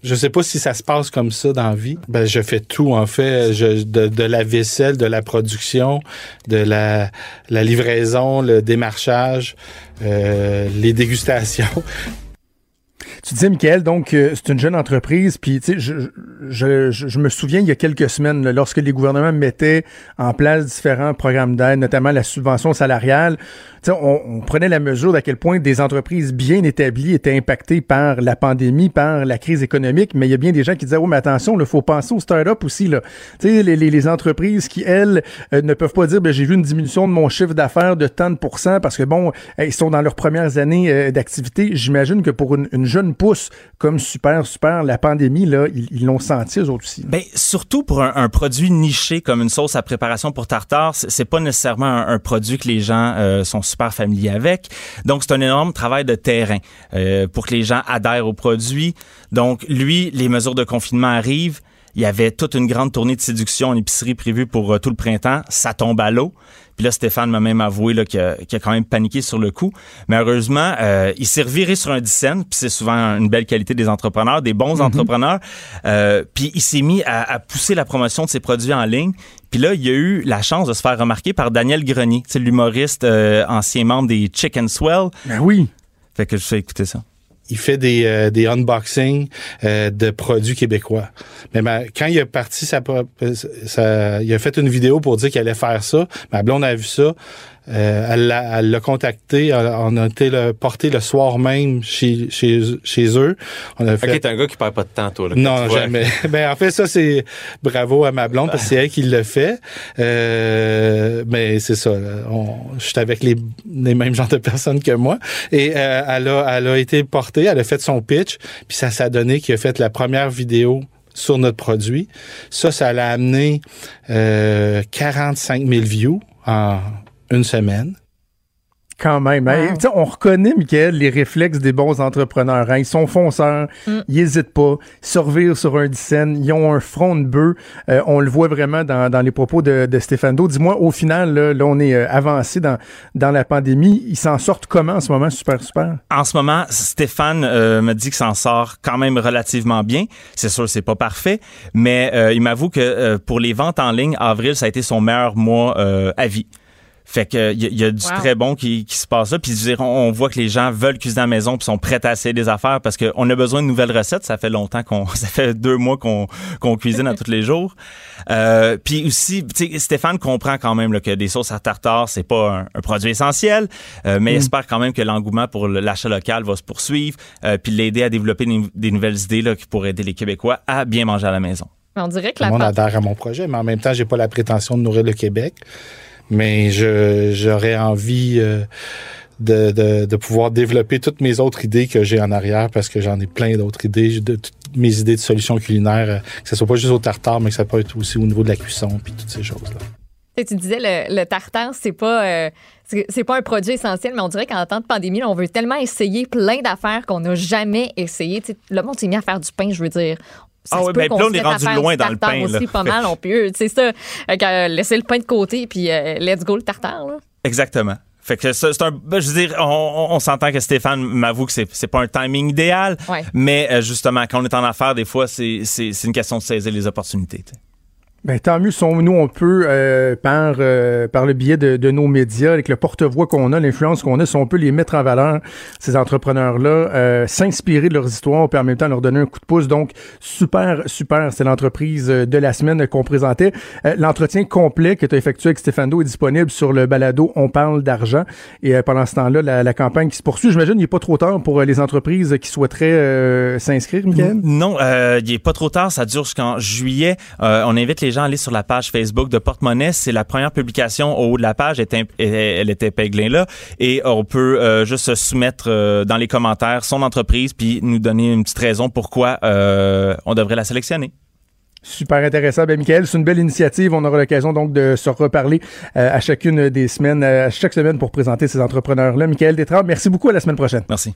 Je sais pas si ça se passe comme ça dans la vie. Ben, je fais tout, en fait. Je, de, la vaisselle, de la production, de la, la livraison, le démarchage. Euh, les dégustations. Tu disais, Michael, donc, euh, c'est une jeune entreprise, puis, tu sais, je, je, je, me souviens, il y a quelques semaines, lorsque les gouvernements mettaient en place différents programmes d'aide, notamment la subvention salariale, on, on, prenait la mesure d'à quel point des entreprises bien établies étaient impactées par la pandémie, par la crise économique, mais il y a bien des gens qui disaient, oh, mais attention, il faut penser aux start-up aussi, là. Tu les, les, entreprises qui, elles, euh, ne peuvent pas dire, ben, j'ai vu une diminution de mon chiffre d'affaires de tant de pourcents parce que, bon, ils sont dans leurs premières années euh, d'activité. J'imagine que pour une, une, jeune pousse comme Super, Super, la pandémie, là, ils l'ont senti, eux autres aussi. Ben, surtout pour un, produit niché comme une sauce à préparation pour tartare, c'est pas nécessairement un, produit que les gens euh, sont super familier avec. Donc, c'est un énorme travail de terrain euh, pour que les gens adhèrent au produit. Donc, lui, les mesures de confinement arrivent. Il y avait toute une grande tournée de séduction en épicerie prévue pour euh, tout le printemps. Ça tombe à l'eau. Puis là, Stéphane m'a même avoué là, qu'il, a, quand même paniqué sur le coup. Mais heureusement, euh, il s'est reviré sur un dixaine. Puis c'est souvent une belle qualité des entrepreneurs, des bons entrepreneurs. Euh, puis il s'est mis à, à pousser la promotion de ses produits en ligne. Puis là, il a eu la chance de se faire remarquer par Daniel Grenier, c'est l'humoriste euh, ancien membre des Chicken Swell. Ben oui. Fait que je fais écouter ça. Il fait des, euh, des unboxings euh, de produits québécois. Mais ma- quand il a parti sa, sa- il a fait une vidéo pour dire qu'il allait faire ça. Ma blonde a vu ça. Euh, elle l'a elle l'a contacté. On a été le, porté le soir même chez, chez, chez eux. On a fait Ok, t'es un gars qui perd pas de temps, toi. Là, non, jamais. ben, en fait, ça, c'est bravo à ma blonde parce que c'est elle qui le fait. Euh, mais c'est ça. On, je suis avec les, les mêmes genres de personnes que moi. Et euh, elle, a, elle a été portée, elle a fait son pitch, puis ça s'est donné qu'il a fait la première vidéo sur notre produit. Ça, ça l'a amené euh, 45 000 views en une semaine. Quand même. hein. Tu sais, on reconnaît, Michael, les réflexes des bons entrepreneurs. hein. Ils sont fonceurs, ils hésitent pas, ils se revirent sur un dixaine, ils ont un front de bœuf. Euh, on le voit vraiment dans, dans les propos de, de Stéphane Do. Dis-moi, au final, là, là, on est euh, avancé dans, dans la pandémie. Ils s'en sortent comment en ce moment? Super, super. En ce moment, Stéphane euh, me dit qu'il s'en sort quand même relativement bien. C'est sûr, c'est pas parfait, mais euh, il m'avoue que euh, pour les ventes en ligne, avril, ça a été son meilleur mois euh, à vie. Fait que il y, a- il y a du Wow. très bon qui, qui se passe là. Puis je veux dire, on, on voit que les gens veulent cuisiner à la maison puis sont prêts à essayer des affaires parce qu'on a besoin de nouvelles recettes. Ça fait longtemps qu'on, ça fait deux mois qu'on qu'on cuisine à tous les jours. Euh, puis aussi, tu sais, Stéphane comprend quand même là, que des sauces à tartare c'est pas un, un produit essentiel, euh, mais il espère quand même que l'engouement pour le- l'achat local va se poursuivre, euh, puis l'aider à développer des, des nouvelles idées là, qui pourraient aider les Québécois à bien manger à la maison. On dirait que Tout la le monde pan- adhère à mon projet, mais en même temps, j'ai pas la prétention de nourrir le Québec. Mais j'aurais envie euh, de, de, pouvoir développer toutes mes autres idées que j'ai en arrière parce que j'en ai plein d'autres idées, de toutes mes idées de solutions culinaires, euh, que ce soit pas juste au tartare, mais que ça peut être aussi au niveau de la cuisson puis toutes ces choses-là. Tu sais, tu disais le, le tartare, c'est pas euh, c'est pas un produit essentiel, mais on dirait qu'en temps de pandémie, on veut tellement essayer plein d'affaires qu'on n'a jamais essayé. Tu le monde s'est mis à faire du pain, je veux dire. Ça Ah ouais, peut ben, là, on est rendu loin dans le pain, là. aussi, pas mal, on peut. C'est ça. Fait que, euh, laisser le pain de côté, puis euh, let's go le tartare. Là. Exactement. Fait que ça, c'est un. ben, je veux dire, on, on- s'entend que Stéphane m'avoue que c'est, c'est pas un timing idéal, Ouais. mais euh, justement, quand on est en affaires, des fois, c'est, c'est, c'est une question de saisir les opportunités. tu sais. Ben, tant mieux, sont nous, on peut, euh, par, euh, par le biais de, de nos médias, avec le porte-voix qu'on a, l'influence qu'on a, si on peut les mettre en valeur, ces entrepreneurs-là, euh, s'inspirer de leurs histoires, puis en même temps leur donner un coup de pouce. Donc, super, super, c'est l'entreprise euh, de la semaine qu'on présentait. Euh, L'entretien complet que tu as effectué avec Stéphano est disponible sur le balado On parle d'argent. Et euh, pendant ce temps-là, la, campagne qui se poursuit, j'imagine, il n'est pas trop tard pour les entreprises qui souhaiteraient s'inscrire, Michael? Non, il est pas trop tard, ça dure jusqu'en juillet. On invite les gens à aller sur la page Facebook de Porte-Monnaie. C'est la première publication au haut de la page, elle est épinglée là. Et on peut euh, juste se soumettre euh, dans les commentaires son entreprise, puis nous donner une petite raison pourquoi euh, on devrait la sélectionner. Super intéressant. Ben, Michael, c'est une belle initiative. On aura l'occasion donc de se reparler euh, à chacune des semaines, euh, à chaque semaine pour présenter ces entrepreneurs-là. Michael Détrempe, merci beaucoup. À la semaine prochaine. Merci.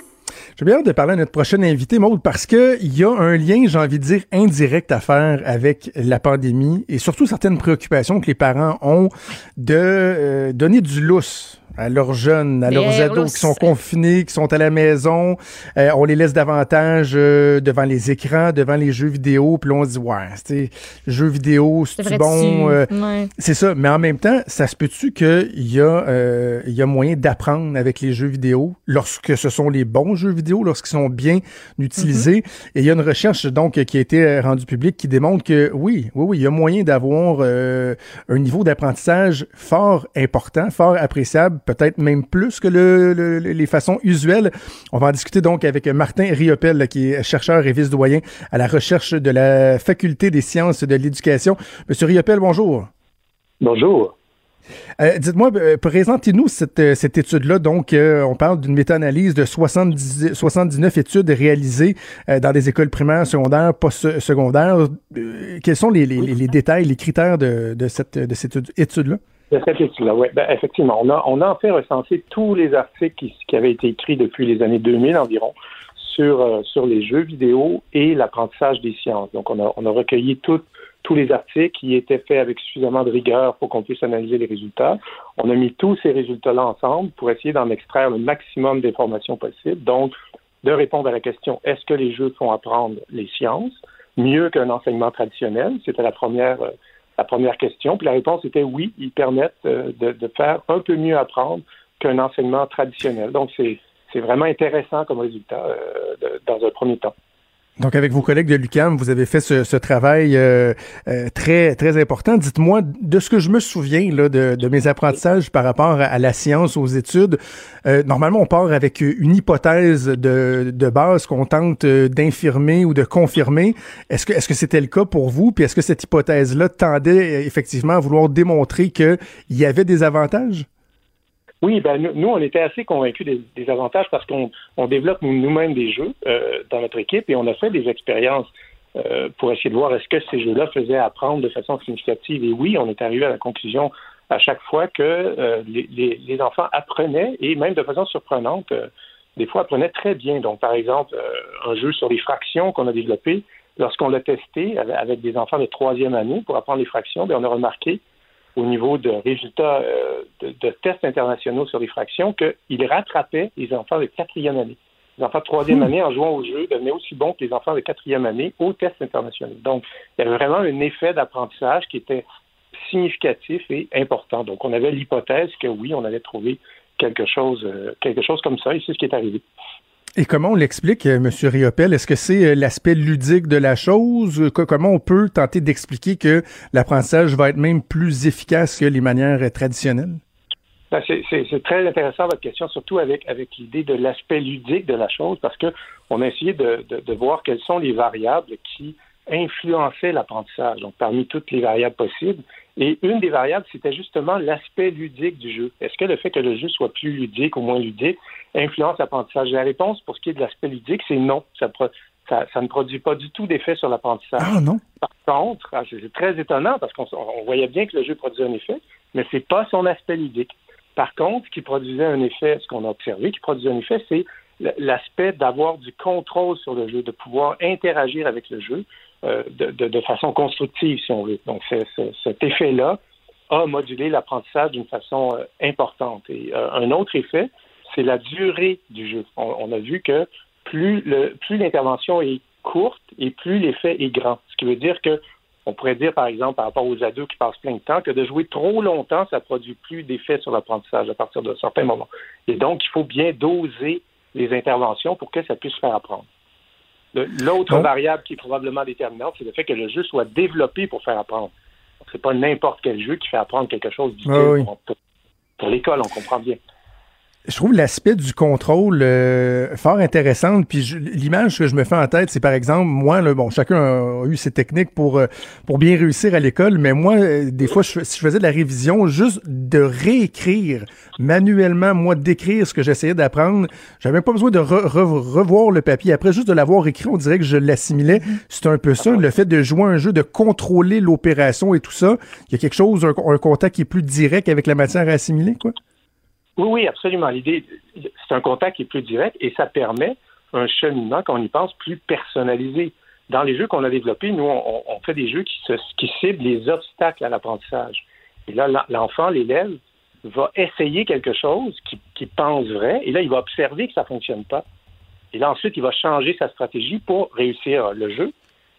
J'ai bien hâte de parler à notre prochain invité, Maude, parce que il y a un lien, j'ai envie de dire, indirect à faire avec la pandémie et surtout certaines préoccupations que les parents ont de euh, donner du lousse à leurs jeunes, à leurs ados qui sont confinés, qui sont à la maison. Euh, on les laisse davantage euh, devant les écrans, devant les jeux vidéo. Puis là, on se dit, ouais, c'est jeux vidéo, c'est bon. euh, Ouais. c'est ça, mais en même temps, ça se peut-tu qu'il y, a, il y a moyen d'apprendre avec les jeux vidéo lorsque ce sont les bons jeux vidéo, lorsqu'ils sont bien utilisés. Et il y a une recherche donc qui a été rendue publique qui démontre que oui, oui, oui, il y a moyen d'avoir euh, un niveau d'apprentissage fort important, fort appréciable, peut-être même plus que le, le- les façons usuelles. On va en discuter donc avec Martin Riopel, qui est chercheur et vice-doyen à la recherche de la Faculté des sciences de l'éducation. Monsieur Riopel, bonjour. Bonjour. Euh, dites-moi, euh, présentez-nous cette, euh, cette étude-là. Donc, on parle d'une méta-analyse de 70, 79 études réalisées dans des écoles primaires, secondaires, post-secondaires. quels sont les, détails, les critères de, cette, de cette étude-là? De cette étude-là, oui. Ben, effectivement, on a, en fait recensé tous les articles qui, avaient été écrits depuis les années 2000 environ sur, sur les jeux vidéo et l'apprentissage des sciences. Donc, on a, on a recueilli toutes tous les articles qui étaient faits avec suffisamment de rigueur pour qu'on puisse analyser les résultats. On a mis tous ces résultats-là ensemble pour essayer d'en extraire le maximum d'informations possibles. Donc, de répondre à la question est-ce que les jeux font apprendre les sciences mieux qu'un enseignement traditionnel? C'était la première, euh, la première question. Puis la réponse était oui, ils permettent euh, de, faire un peu mieux apprendre qu'un enseignement traditionnel. Donc, c'est vraiment intéressant comme résultat euh, dans un premier temps. Donc, avec vos collègues de l'UCAM, vous avez fait ce, travail euh, euh, très très important. Dites-moi, de ce que je me souviens là, de, mes apprentissages par rapport à, la science, aux études, euh, normalement, on part avec une hypothèse de, de base qu'on tente d'infirmer ou de confirmer. Est-ce que est-ce que c'était le cas pour vous? Puis est-ce que cette hypothèse-là tendait effectivement à vouloir démontrer qu'il y avait des avantages? Oui, ben nous, on était assez convaincus des, avantages parce qu'on on développe nous-mêmes des jeux euh, dans notre équipe et on a fait des expériences euh, pour essayer de voir est-ce que ces jeux-là faisaient apprendre de façon significative. Et oui, on est arrivé à la conclusion à chaque fois que euh, les, les, enfants apprenaient et même de façon surprenante, des fois apprenaient très bien. Donc, par exemple, un jeu sur les fractions qu'on a développé, lorsqu'on l'a testé avec des enfants de troisième année pour apprendre les fractions, bien, on a remarqué au niveau de résultats euh, de, tests internationaux sur les fractions qu'il rattrapait les enfants de quatrième année. Les enfants de troisième hmm. année, en jouant au jeu, devenaient aussi bons que les enfants de quatrième année aux tests internationaux. Donc, il y avait vraiment un effet d'apprentissage qui était significatif et important. Donc, on avait l'hypothèse que oui, on allait trouver quelque chose, euh, quelque chose comme ça, et c'est ce qui est arrivé. Et comment on l'explique, euh, M. Riopel? Est-ce que c'est euh, l'aspect ludique de la chose? Comment on peut tenter d'expliquer que l'apprentissage va être même plus efficace que les manières euh, traditionnelles? Ben, c'est très intéressant votre question, surtout avec, avec l'idée de l'aspect ludique de la chose, parce qu'on a essayé de, de, voir quelles sont les variables qui influençaient l'apprentissage. Donc, parmi toutes les variables possibles, et une des variables, c'était justement l'aspect ludique du jeu. Est-ce que le fait que le jeu soit plus ludique ou moins ludique influence l'apprentissage? La réponse pour ce qui est de l'aspect ludique, c'est non. Ça, ça, ne produit pas du tout d'effet sur l'apprentissage. Ah non. Par contre, ah, c'est très étonnant parce qu'on voyait bien que le jeu produisait un effet, mais c'est pas son aspect ludique. Par contre, ce qui produisait un effet, ce qu'on a observé, qui produisait un effet, c'est l'aspect d'avoir du contrôle sur le jeu, de pouvoir interagir avec le jeu, euh, de, façon constructive, si on veut. Donc, cet effet-là a modulé l'apprentissage d'une façon euh, importante. Et euh, un autre effet, c'est la durée du jeu. On, a vu que plus l'intervention est courte et plus l'effet est grand. Ce qui veut dire que on pourrait dire, par exemple, par rapport aux ados qui passent plein de temps, que de jouer trop longtemps, ça produit plus d'effet sur l'apprentissage à partir d'un certain moment. Et donc, il faut bien doser les interventions pour que ça puisse faire apprendre. L'autre variable qui est probablement déterminante, c'est le fait que le jeu soit développé pour faire apprendre. C'est pas n'importe quel jeu qui fait apprendre quelque chose du pour, pour l'école, on comprend bien je trouve l'aspect du contrôle euh, fort intéressant. Puis l'image que je me fais en tête, c'est par exemple, moi, là, bon, chacun a, eu ses techniques pour, euh, pour bien réussir à l'école, mais moi, euh, des fois, je, si je faisais de la révision, juste de réécrire manuellement, moi, d'écrire ce que j'essayais d'apprendre, j'avais pas besoin de revoir le papier. Après, juste de l'avoir écrit, on dirait que je l'assimilais. Mm-hmm. C'est un peu ça, le fait de jouer un jeu, de contrôler l'opération et tout ça. Il y a quelque chose, un, un contact qui est plus direct avec la matière à assimiler, quoi. Oui, oui, absolument. L'idée, c'est un contact qui est plus direct et ça permet un cheminement, quand on y pense, plus personnalisé. Dans les jeux qu'on a développés, nous, on, fait des jeux qui, qui ciblent les obstacles à l'apprentissage. Et là, l'enfant, l'élève, va essayer quelque chose qui, pense vrai, et là, il va observer que ça ne fonctionne pas. Et là, ensuite, il va changer sa stratégie pour réussir le jeu.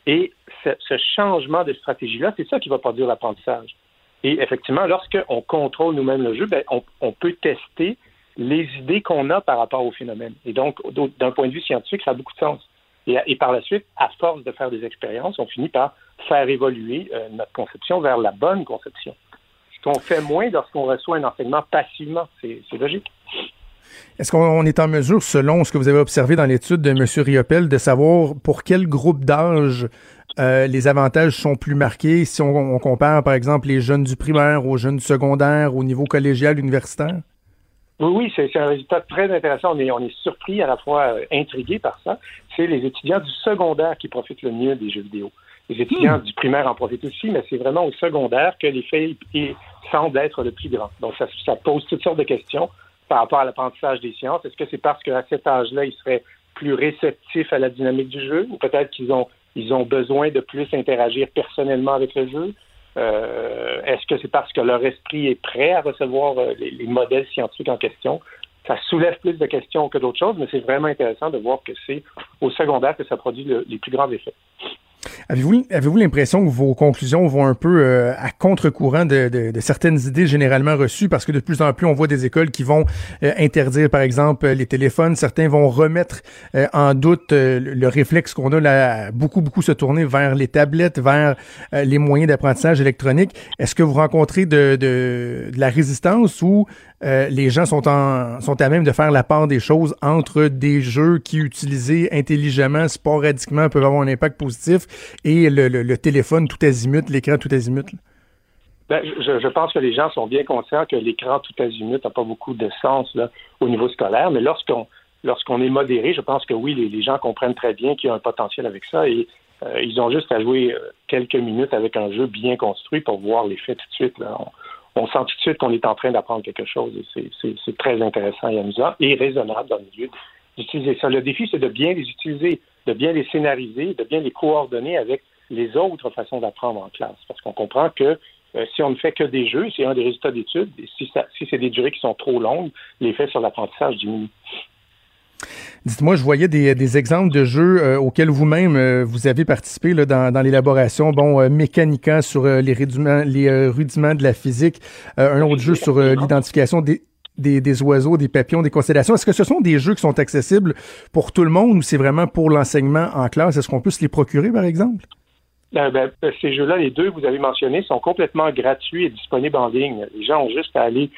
Et ce changement de stratégie-là, c'est ça qui va produire l'apprentissage. Et effectivement, lorsqu'on contrôle nous-mêmes le jeu, ben, on, peut tester les idées qu'on a par rapport au phénomène. Et donc, d'un point de vue scientifique, ça a beaucoup de sens. Et, par la suite, à force de faire des expériences, on finit par faire évoluer euh, notre conception vers la bonne conception. Ce qu'on fait moins lorsqu'on reçoit un enseignement passivement. C'est logique. Est-ce qu'on est en mesure, selon ce que vous avez observé dans l'étude de M. Riopel, de savoir pour quel groupe d'âge euh, les avantages sont plus marqués si on, compare, par exemple, les jeunes du primaire aux jeunes du secondaire, au niveau collégial, universitaire? Oui, oui, c'est un résultat très intéressant. On est, on est surpris, à la fois euh, intrigué par ça. C'est les étudiants du secondaire qui profitent le mieux des jeux vidéo. Les étudiants hmm. du primaire en profitent aussi, mais c'est vraiment au secondaire que l'effet semble être le plus grand. Donc, ça, ça pose toutes sortes de questions par rapport à l'apprentissage des sciences. Est-ce que c'est parce qu'à cet âge-là, ils seraient plus réceptifs à la dynamique du jeu, ou peut-être qu'ils ont ils ont besoin de plus interagir personnellement avec le jeu. Euh, est-ce que c'est parce que leur esprit est prêt à recevoir euh, les, modèles scientifiques en question? Ça soulève plus de questions que d'autres choses, mais c'est vraiment intéressant de voir que c'est au secondaire que ça produit les plus grands effets. Avez-vous avez l'impression que vos conclusions vont un peu euh, à contre-courant de, de, de, certaines idées généralement reçues? Parce que de plus en plus on voit des écoles qui vont euh, interdire par exemple les téléphones, certains vont remettre euh, en doute le réflexe qu'on a là, beaucoup beaucoup se tourner vers les tablettes, vers les moyens d'apprentissage électronique. Est-ce que vous rencontrez de, de, de la résistance ou euh, les gens sont, en, sont à même de faire la part des choses entre des jeux qui, utilisés intelligemment, sporadiquement, peuvent avoir un impact positif et le, téléphone tout azimut, l'écran tout azimut. Ben, je, pense que les gens sont bien conscients que l'écran tout azimut n'a pas beaucoup de sens au niveau scolaire, mais lorsqu'on lorsqu'on est modéré, je pense que oui, les, gens comprennent très bien qu'il y a un potentiel avec ça et euh, ils ont juste à jouer euh, quelques minutes avec un jeu bien construit pour voir l'effet tout de suite. Là sent tout de suite qu'on est en train d'apprendre quelque chose et c'est très intéressant et amusant et raisonnable dans le milieu d'utiliser ça. Le défi, c'est de bien les utiliser, de bien les scénariser, de bien les coordonner avec les autres façons d'apprendre en classe. Parce qu'on comprend que euh, si on ne fait que des jeux, c'est un des résultats d'études, si, si c'est des durées qui sont trop longues, l'effet sur l'apprentissage diminue. Dites-moi, je voyais des, exemples de jeux euh, auxquels vous-même euh, vous avez participé dans, l'élaboration. Bon, euh, Mécanica sur les, rudiments, les rudiments de la physique, un autre jeu sur l'identification des, des, oiseaux, des papillons, des constellations. Est-ce que ce sont des jeux qui sont accessibles pour tout le monde ou c'est vraiment pour l'enseignement en classe? Est-ce qu'on peut se les procurer, par exemple? Ben, ces jeux-là, les deux que vous avez mentionnés, sont complètement gratuits et disponibles en ligne. Les gens ont juste à aller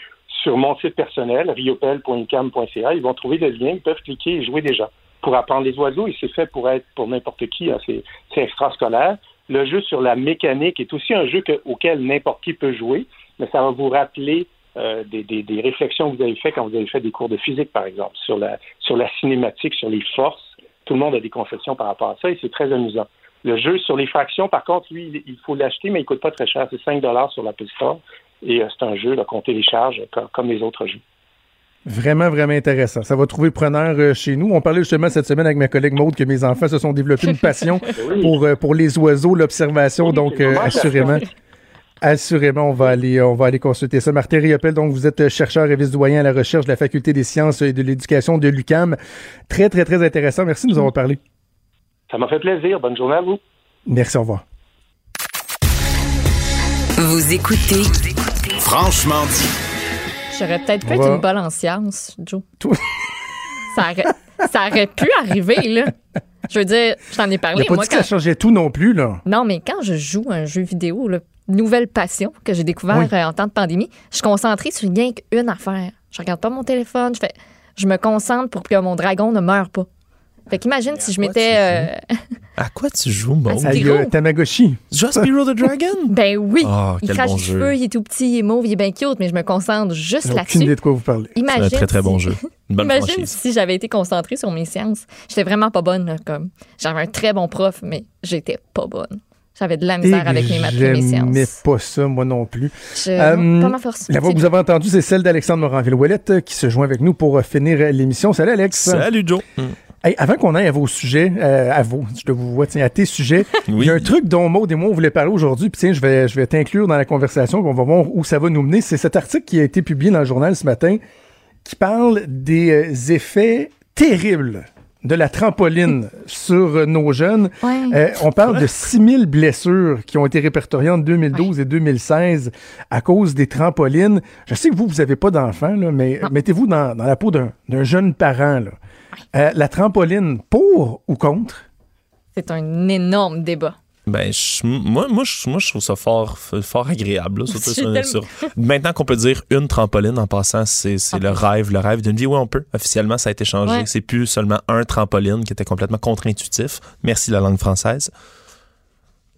sur mon site personnel, riopel.cam.ca. Ils vont trouver le lien, ils peuvent cliquer et jouer déjà. Pour apprendre les oiseaux, et c'est fait pour être pour n'importe qui, c'est, extrascolaire. Le jeu sur la mécanique est aussi un jeu auquel n'importe qui peut jouer, mais ça va vous rappeler euh, des, réflexions que vous avez faites quand vous avez fait des cours de physique, par exemple, sur la, cinématique, sur les forces. Tout le monde a des conceptions par rapport à ça et c'est très amusant. Le jeu sur les fractions, par contre, lui, il faut l'acheter, mais il coûte pas très cher. C'est 5 sur l'Apple Store. Et euh, c'est un jeu qu'on télécharge comme, les autres jeux. Vraiment, vraiment intéressant. Ça va trouver preneur euh, chez nous. On parlait justement cette semaine avec ma collègue Maude que mes enfants se sont développés une passion pour, euh, pour les oiseaux, l'observation. donc, assurément. Assurément, on va aller, on va aller consulter ça. Martin Riopel, donc vous êtes chercheur et vice-doyen à la recherche de la Faculté des sciences et de l'éducation de l'UCAM. Très, très, très intéressant. Merci de nous avoir parlé. Ça m'a fait plaisir. Bonne journée à vous. Merci, au revoir. Vous écoutez Franchement dit. J'aurais peut-être pu être une bonne en sciences, Joe. ça, aurait, ça aurait pu arriver, là. Je veux dire, je t'en ai parlé. pas moi, dit que ça changeait tout non plus, là. Non, mais quand je joue un jeu vidéo, là, nouvelle passion que j'ai découvert euh, en temps de pandémie, je suis concentrée sur rien qu'une affaire. Je regarde pas mon téléphone, je fais, je me concentre pour que mon dragon ne meure pas. Fait qu'imagine si je m'étais. Euh, à quoi tu joues, bon? À euh, Tamagotchi. Just Spyro the Dragon? ben oui. Oh, il crache bon les cheveux, il est tout petit, il est mauve, il est bien cute, mais je me concentre juste là-dessus. aucune idée de quoi vous parlez. Imagine. C'est un très, très bon jeu. Imagine si j'avais été concentrée sur mes sciences. J'étais vraiment pas bonne, comme. J'avais un très bon prof, mais j'étais pas bonne. J'avais de la misère avec mes maths et mes sciences. Mais pas ça, moi non plus. Je, euh, pas ma force. La voix que vous avez entendue, c'est celle d'Alexandre Moranville-Ouellette qui se joint avec nous pour finir l'émission. Salut Alex. Salut Joe avant qu'on aille à vos sujets, euh, à vos, je te vous vois, tiens, à tes sujets, il y a un truc dont Maud et moi on voulait parler aujourd'hui, puis tiens, je vais, je vais t'inclure dans la conversation, puis on va voir où ça va nous mener. C'est cet article qui a été publié dans le journal ce matin, qui parle des euh, effets terribles de la trampoline sur nos jeunes. Euh, on parle de 6000 blessures qui ont été répertoriées en 2012 et 2016 à cause des trampolines. Je sais que vous, vous n'avez pas d'enfants, mais mettez-vous dans, dans, la peau d'un jeune parent. Là. Euh, la trampoline, pour ou contre? C'est un énorme débat. Ben, moi, moi, je, moi, je trouve ça fort, fort agréable. Maintenant qu'on peut dire une trampoline en passant, c'est le rêve, le rêve d'une vie. Oui, on peut. Officiellement, ça a été changé. C'est plus seulement un trampoline qui était complètement contre-intuitif. Merci la langue française.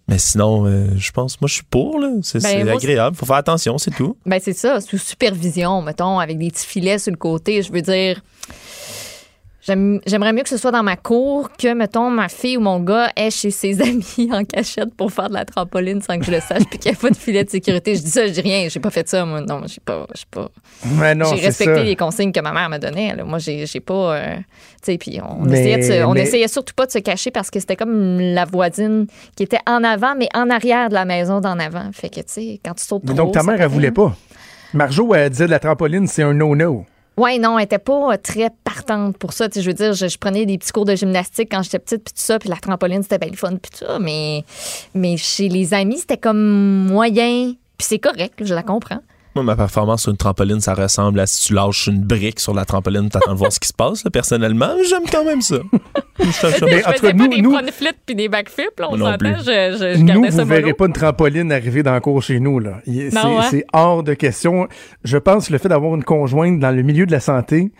Mais sinon, euh, je pense, moi, je suis pour, là. C'est Ben, c'est agréable. Faut faire attention, c'est tout. Ben c'est ça, sous supervision, mettons, avec des petits filets sur le côté. Je veux dire, j'aimerais mieux que ce soit dans ma cour que, mettons, ma fille ou mon gars est chez ses amis en cachette pour faire de la trampoline sans que je le sache, puis qu'il n'y ait pas de filet de sécurité. Je dis ça, je dis rien. J'ai pas fait ça, moi. Non, j'ai pas. j'ai pas. J'ai respecté ça. les consignes que ma mère me donnait. là. Moi, j'ai j'ai pas. euh, tu sais, puis on, Mais- essayait se- on mais- essayait surtout pas de se cacher parce que c'était comme la voisine qui était en avant, mais en arrière de la maison d'en avant. Fait que, tu sais, quand tu sautes Mais trop, donc, ta mère, elle voulait pas. Marjo, elle disait de la trampoline, c'est un no-no. Ouais, non, elle était pas euh, très partante pour ça. Tu sais, je veux dire, je, prenais des petits cours de gymnastique quand j'étais petite, puis tout ça, puis la trampoline, c'était bien le fun, puis tout ça. Mais, mais chez les amis, c'était comme moyen. Puis c'est correct, je la comprends. Moi, ma performance sur une trampoline, ça ressemble à si tu lâches une brique sur la trampoline, t'attends de voir ce qui se passe. là. Personnellement, j'aime quand même ça. Je- cas, faisais pas nous- des nous- front flips puis des backflips, là, on s'entend. Je, je, je Nous, vous ça ne verrez pas une trampoline arriver dans le cours chez nous. Là. Non, C'est ouais? hors de question. Je pense que le fait d'avoir une conjointe dans le milieu de la santé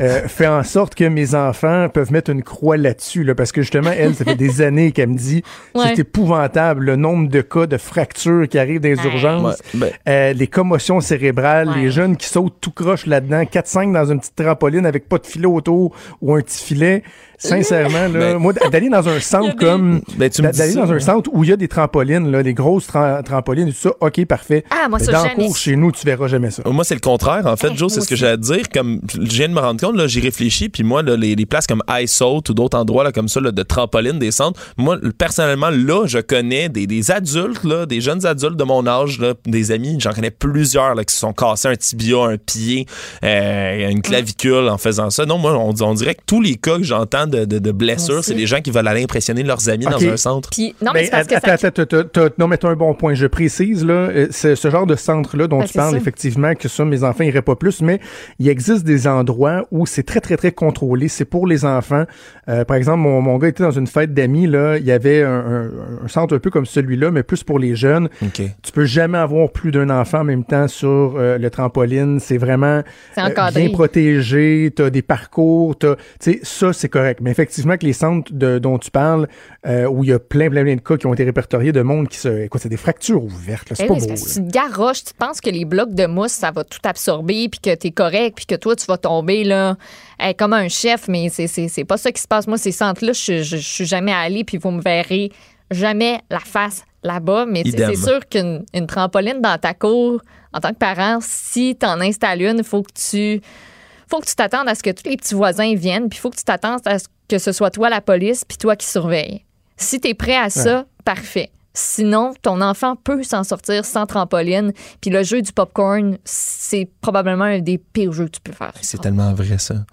euh, fait en sorte que mes enfants peuvent mettre une croix là-dessus. Là, parce que justement, elle, ça fait des années qu'elle me dit Ouais. c'est épouvantable le nombre de cas de fractures qui arrivent dans les urgences, Ouais, ben- euh, les commotions cérébrales, Ouais. les jeunes qui sautent tout croche là-dedans, 4-5 dans une petite trampoline avec pas de filet autour ou un petit filet. Sincèrement, là, Ben- moi, d'aller dans un centre comme Ben, d'aller ça, dans un hein. centre où il y a des trampolines, là, des grosses tra- trampolines et tout ça, OK, parfait. Ah, moi, Mais ça, dans jamais. cours chez nous, tu verras jamais ça. Moi, c'est le contraire. En fait, Eh, Joe, c'est ce que j'ai à dire. Comme je viens de me rendre compte, là, j'y réfléchis, puis moi, là, les, les places comme iSalt ou d'autres endroits là, comme ça, là, de trampoline, des centres, moi, personnellement, là, je connais des, des adultes, là, des jeunes adultes de mon âge, là, des amis, j'en connais plusieurs là, qui se sont cassés un tibia, un pied, euh, une clavicule en faisant ça. Non, moi, on, on dirait que tous les cas que j'entends de, de, de blessures, c'est des gens qui veulent aller impressionner leurs amis dans un centre. Puis, non, mais c'est parce que ça... attends, attends, non, mais t'as un bon point. Je précise, là, euh, c'est ce genre de centre-là dont Ben, tu parles, ça. effectivement, que ça, mes enfants iraient pas plus, mais il existe des endroits où c'est très, très, très contrôlé. C'est pour les enfants. Euh, par exemple, mon, mon gars était dans une fête d'amis, là. Il y avait un, un- un centre un peu comme celui-là, mais plus pour les jeunes. OK. Tu peux jamais avoir plus d'un enfant en même temps sur euh, le trampoline. C'est vraiment euh, bien protégé. T'as des parcours. T'as, tu sais, ça c'est correct. Mais effectivement que les centres de, dont tu parles, euh, où il y a plein, plein, plein de cas qui ont été répertoriés de monde qui se, écoute, c'est des fractures ouvertes. là. C'est Eh pas oui, beau. parce que tu te garoches, tu penses que les blocs de mousse, ça va tout absorber, puis que tu es correct, puis que toi, tu vas tomber là, eh, comme un chef, mais c'est- c'est c'est pas ça qui se passe. Moi, ces centres-là, je, je, je suis jamais allée, puis vous me verrez jamais la face là-bas, mais c'est sûr qu'une une trampoline dans ta cour, en tant que parent, si tu en installes une, il faut que tu faut que tu t'attendes à ce que tous les petits voisins viennent, puis il faut que tu t'attendes à ce que ce soit toi la police, puis toi qui surveille. Si tu es prêt à ça, parfait. Sinon, ton enfant peut s'en sortir sans trampoline. Puis le jeu du popcorn, c'est probablement un des pires jeux que tu peux faire. C'est tellement vrai, ça.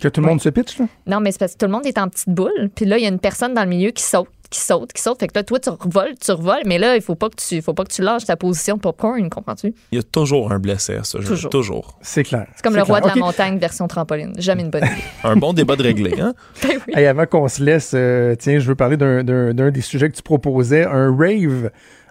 Que tout le monde se pitch, là? Non, mais c'est parce que tout le monde est en petite boule. Puis là, il y a une personne dans le milieu qui saute, qui saute, qui saute. Fait que là, toi, tu revoles, tu revoles. Mais là, il faut pas que tu, faut pas que tu lâches ta position de popcorn, comprends-tu? Il y a toujours un blessé à ce jeu. Toujours. Toujours. C'est clair. C'est comme le roi clair. de la montagne version trampoline. Jamais une bonne idée. Un bon débat de régler, hein? Ben oui. Hey, avant qu'on se laisse, euh, tiens, je veux parler d'un- d'un d'un des sujets que tu proposais, un rave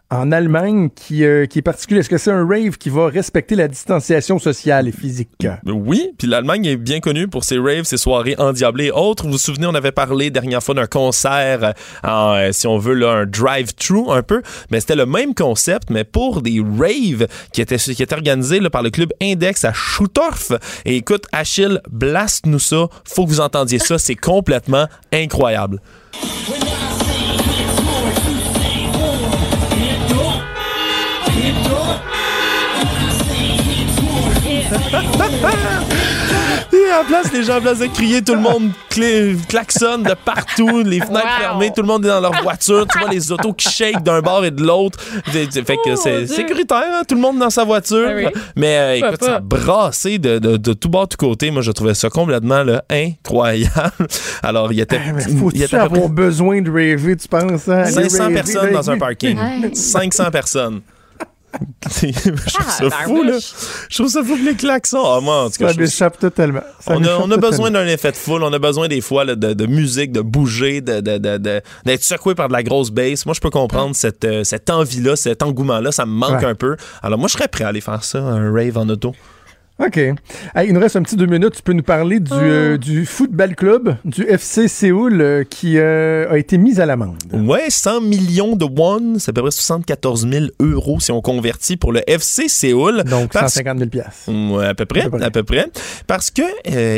en Allemagne qui, euh, qui est particulier. Est-ce que c'est un rave qui va respecter la distanciation sociale et physique? Oui, puis l'Allemagne est bien connue pour ses raves, ses soirées endiablées et autres. Vous vous souvenez, on avait parlé dernière fois d'un concert, euh, euh, si on veut, un drive-thru un peu. Mais c'était le même concept, mais pour des raves qui étaient, organisés par le club Index à Schuttorf. Et écoute, Achille, blast-nous ça. Faut que vous entendiez ça. C'est complètement incroyable. Et à la place, les gens, en place de crier, tout le monde klaxonne de partout, les fenêtres Wow. fermées, tout le monde est dans leur voiture, tu vois les autos qui shake d'un bord et de l'autre. Fait fait que c'est sécuritaire, hein, tout le monde dans sa voiture. Ben oui. Mais euh, écoute, ça a brassé de, de, de tout bord, tout côté. Moi, je trouvais ça complètement là, incroyable. Alors, il y était, Ah, il y était avoir besoin de raver, tu penses? Hein? Aller 500 raver, personnes dans un parking. Ouais. 500 personnes. je trouve ça Ah, fou, là. Je trouve ça fou que les klaxons. Ah, moi, en tout cas, Ça m'échappe totalement. Ça on a, on a besoin d'un effet de foule, on a besoin des fois là, de, de musique, de bouger, de, de- de- de- d'être secoué par de la grosse bass. Moi, je peux comprendre cette, euh, cette envie-là, cet engouement-là, ça me manque Ouais. un peu. Alors, moi, je serais prêt à aller faire ça, un rave en auto. OK. Hey, il nous reste un petit deux minutes. Tu peux nous parler du, euh, du football club, du FC Séoul, euh, qui euh, a été mis à l'amende. Ouais, 100 millions de won, c'est à peu près 74 000 euros si on convertit pour le FC Séoul. Donc Parce- 150 000 piastres. Ouais, à peu près, À peu près. à peu près. Parce que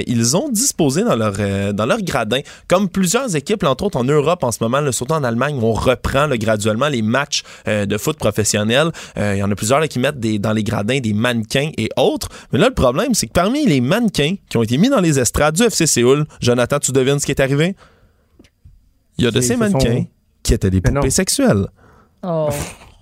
ils ont disposé dans leur dans leur gradin, comme plusieurs équipes, entre autres en Europe en ce moment, là, surtout en Allemagne, on reprend là, graduellement les matchs de foot professionnels. Euh, Il y en a plusieurs là, qui mettent des, dans les gradins des mannequins et autres. Mais là, le problème, c'est que parmi les mannequins qui ont été mis dans les estrades du FC Séoul, Jonathan, tu devines ce qui est arrivé? Il y a de ces ce mannequins qui étaient des poupées sexuelles. Oh.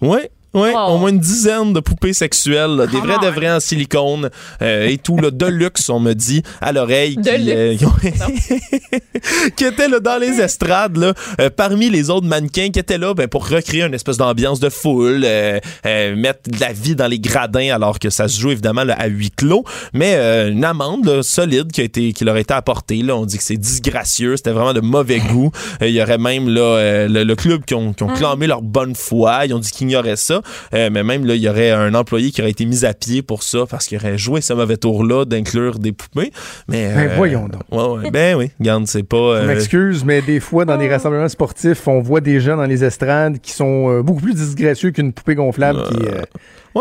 Oui. Oui, au moins une dizaine de poupées sexuelles, là, des vrais de vrais en silicone euh, et tout, là, de luxe, on me dit, à l'oreille, De qui, euh, qui étaient là, dans les estrades, là, euh, parmi les autres mannequins qui étaient là ben, pour recréer une espèce d'ambiance de foule, euh, euh, mettre de la vie dans les gradins alors que ça se joue évidemment là, à huis clos, mais euh, une amende là, solide qui, a été, qui leur a été apportée. Là. On dit que c'est disgracieux, c'était vraiment de mauvais goût. Il y aurait même là, euh, le, le club qui ont, qui ont clamé leur bonne foi, ils ont dit qu'ils ignoraient ça, Euh, mais même là, il y aurait un employé qui aurait été mis à pied pour ça parce qu'il aurait joué ce mauvais tour-là d'inclure des poupées. Mais, Ben, euh, voyons donc. Ouais, ouais. Ben oui, regarde, c'est pas. Je euh, m'excuse, mais des fois, dans des rassemblements sportifs, on voit des gens dans les estrades qui sont euh, beaucoup plus disgracieux qu'une poupée gonflable qui, euh,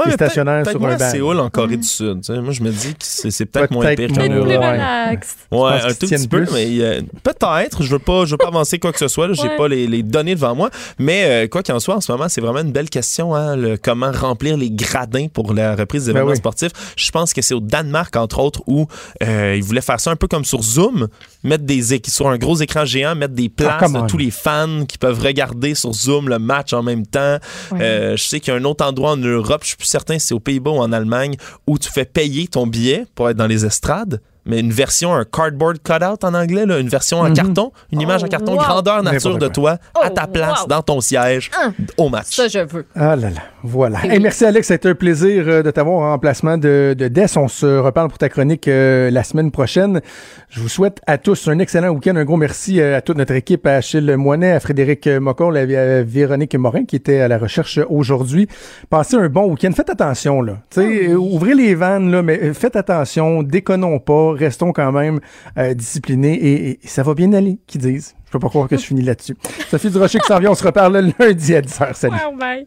Ouais, stationnaire peut-être sur moins un à banc. Séoul, en Corée du Sud. tu sais. Moi, je me dis que c'est c'est peut-être moins Peut-être pire moins- qu'en Plus Europe. relax. Je Ouais, pense un tout petit peu, plus. mais euh, peut-être. Je veux pas, je veux pas avancer quoi que ce soit. là. J'ai Ouais. pas les, les données devant moi. Mais euh, quoi qu'il en soit, en ce moment, c'est vraiment une belle question. Hein, le- comment remplir les gradins pour la reprise des Ben événements oui. sportifs. Je pense que c'est au Danemark, entre autres, où euh, ils voulaient faire ça un peu comme sur Zoom, mettre des sur un gros écran géant, mettre des places Ah, come de on. tous les fans qui peuvent regarder sur Zoom le match en même temps. Euh, je sais qu'il y a un autre endroit en Europe, je suis plus certain si c'est aux Pays-Bas ou en Allemagne, où tu fais payer ton billet pour être dans les estrades. Mais une version, un cardboard cutout en anglais, là, une version en Mhm. carton, une image en Oh, carton, wow. grandeur nature de toi, à Oh, ta place, wow. dans ton siège, Hein. au match. Ça, je veux. Ah là là, voilà. Eh Hey, oui. merci Alex, ça a été un plaisir euh, de t'avoir en remplacement de, de Dess. On se reparle pour ta chronique euh, la semaine prochaine. Je vous souhaite à tous un excellent week-end. Un gros merci euh, à toute notre équipe, à Achille Moinet, à Frédéric Mocol, à à Véronique Morin qui était à la recherche aujourd'hui. Passez un bon week-end. Faites attention, là. Tu sais, euh, ouvrez les vannes, là, mais euh, faites attention, déconnons pas, restons quand même euh, disciplinés et, ça va bien aller, qu'ils disent. Je peux pas croire que je finis là-dessus. Sophie Durocher qui s'en vient, on se reparle le lundi à 10h. Salut. bye.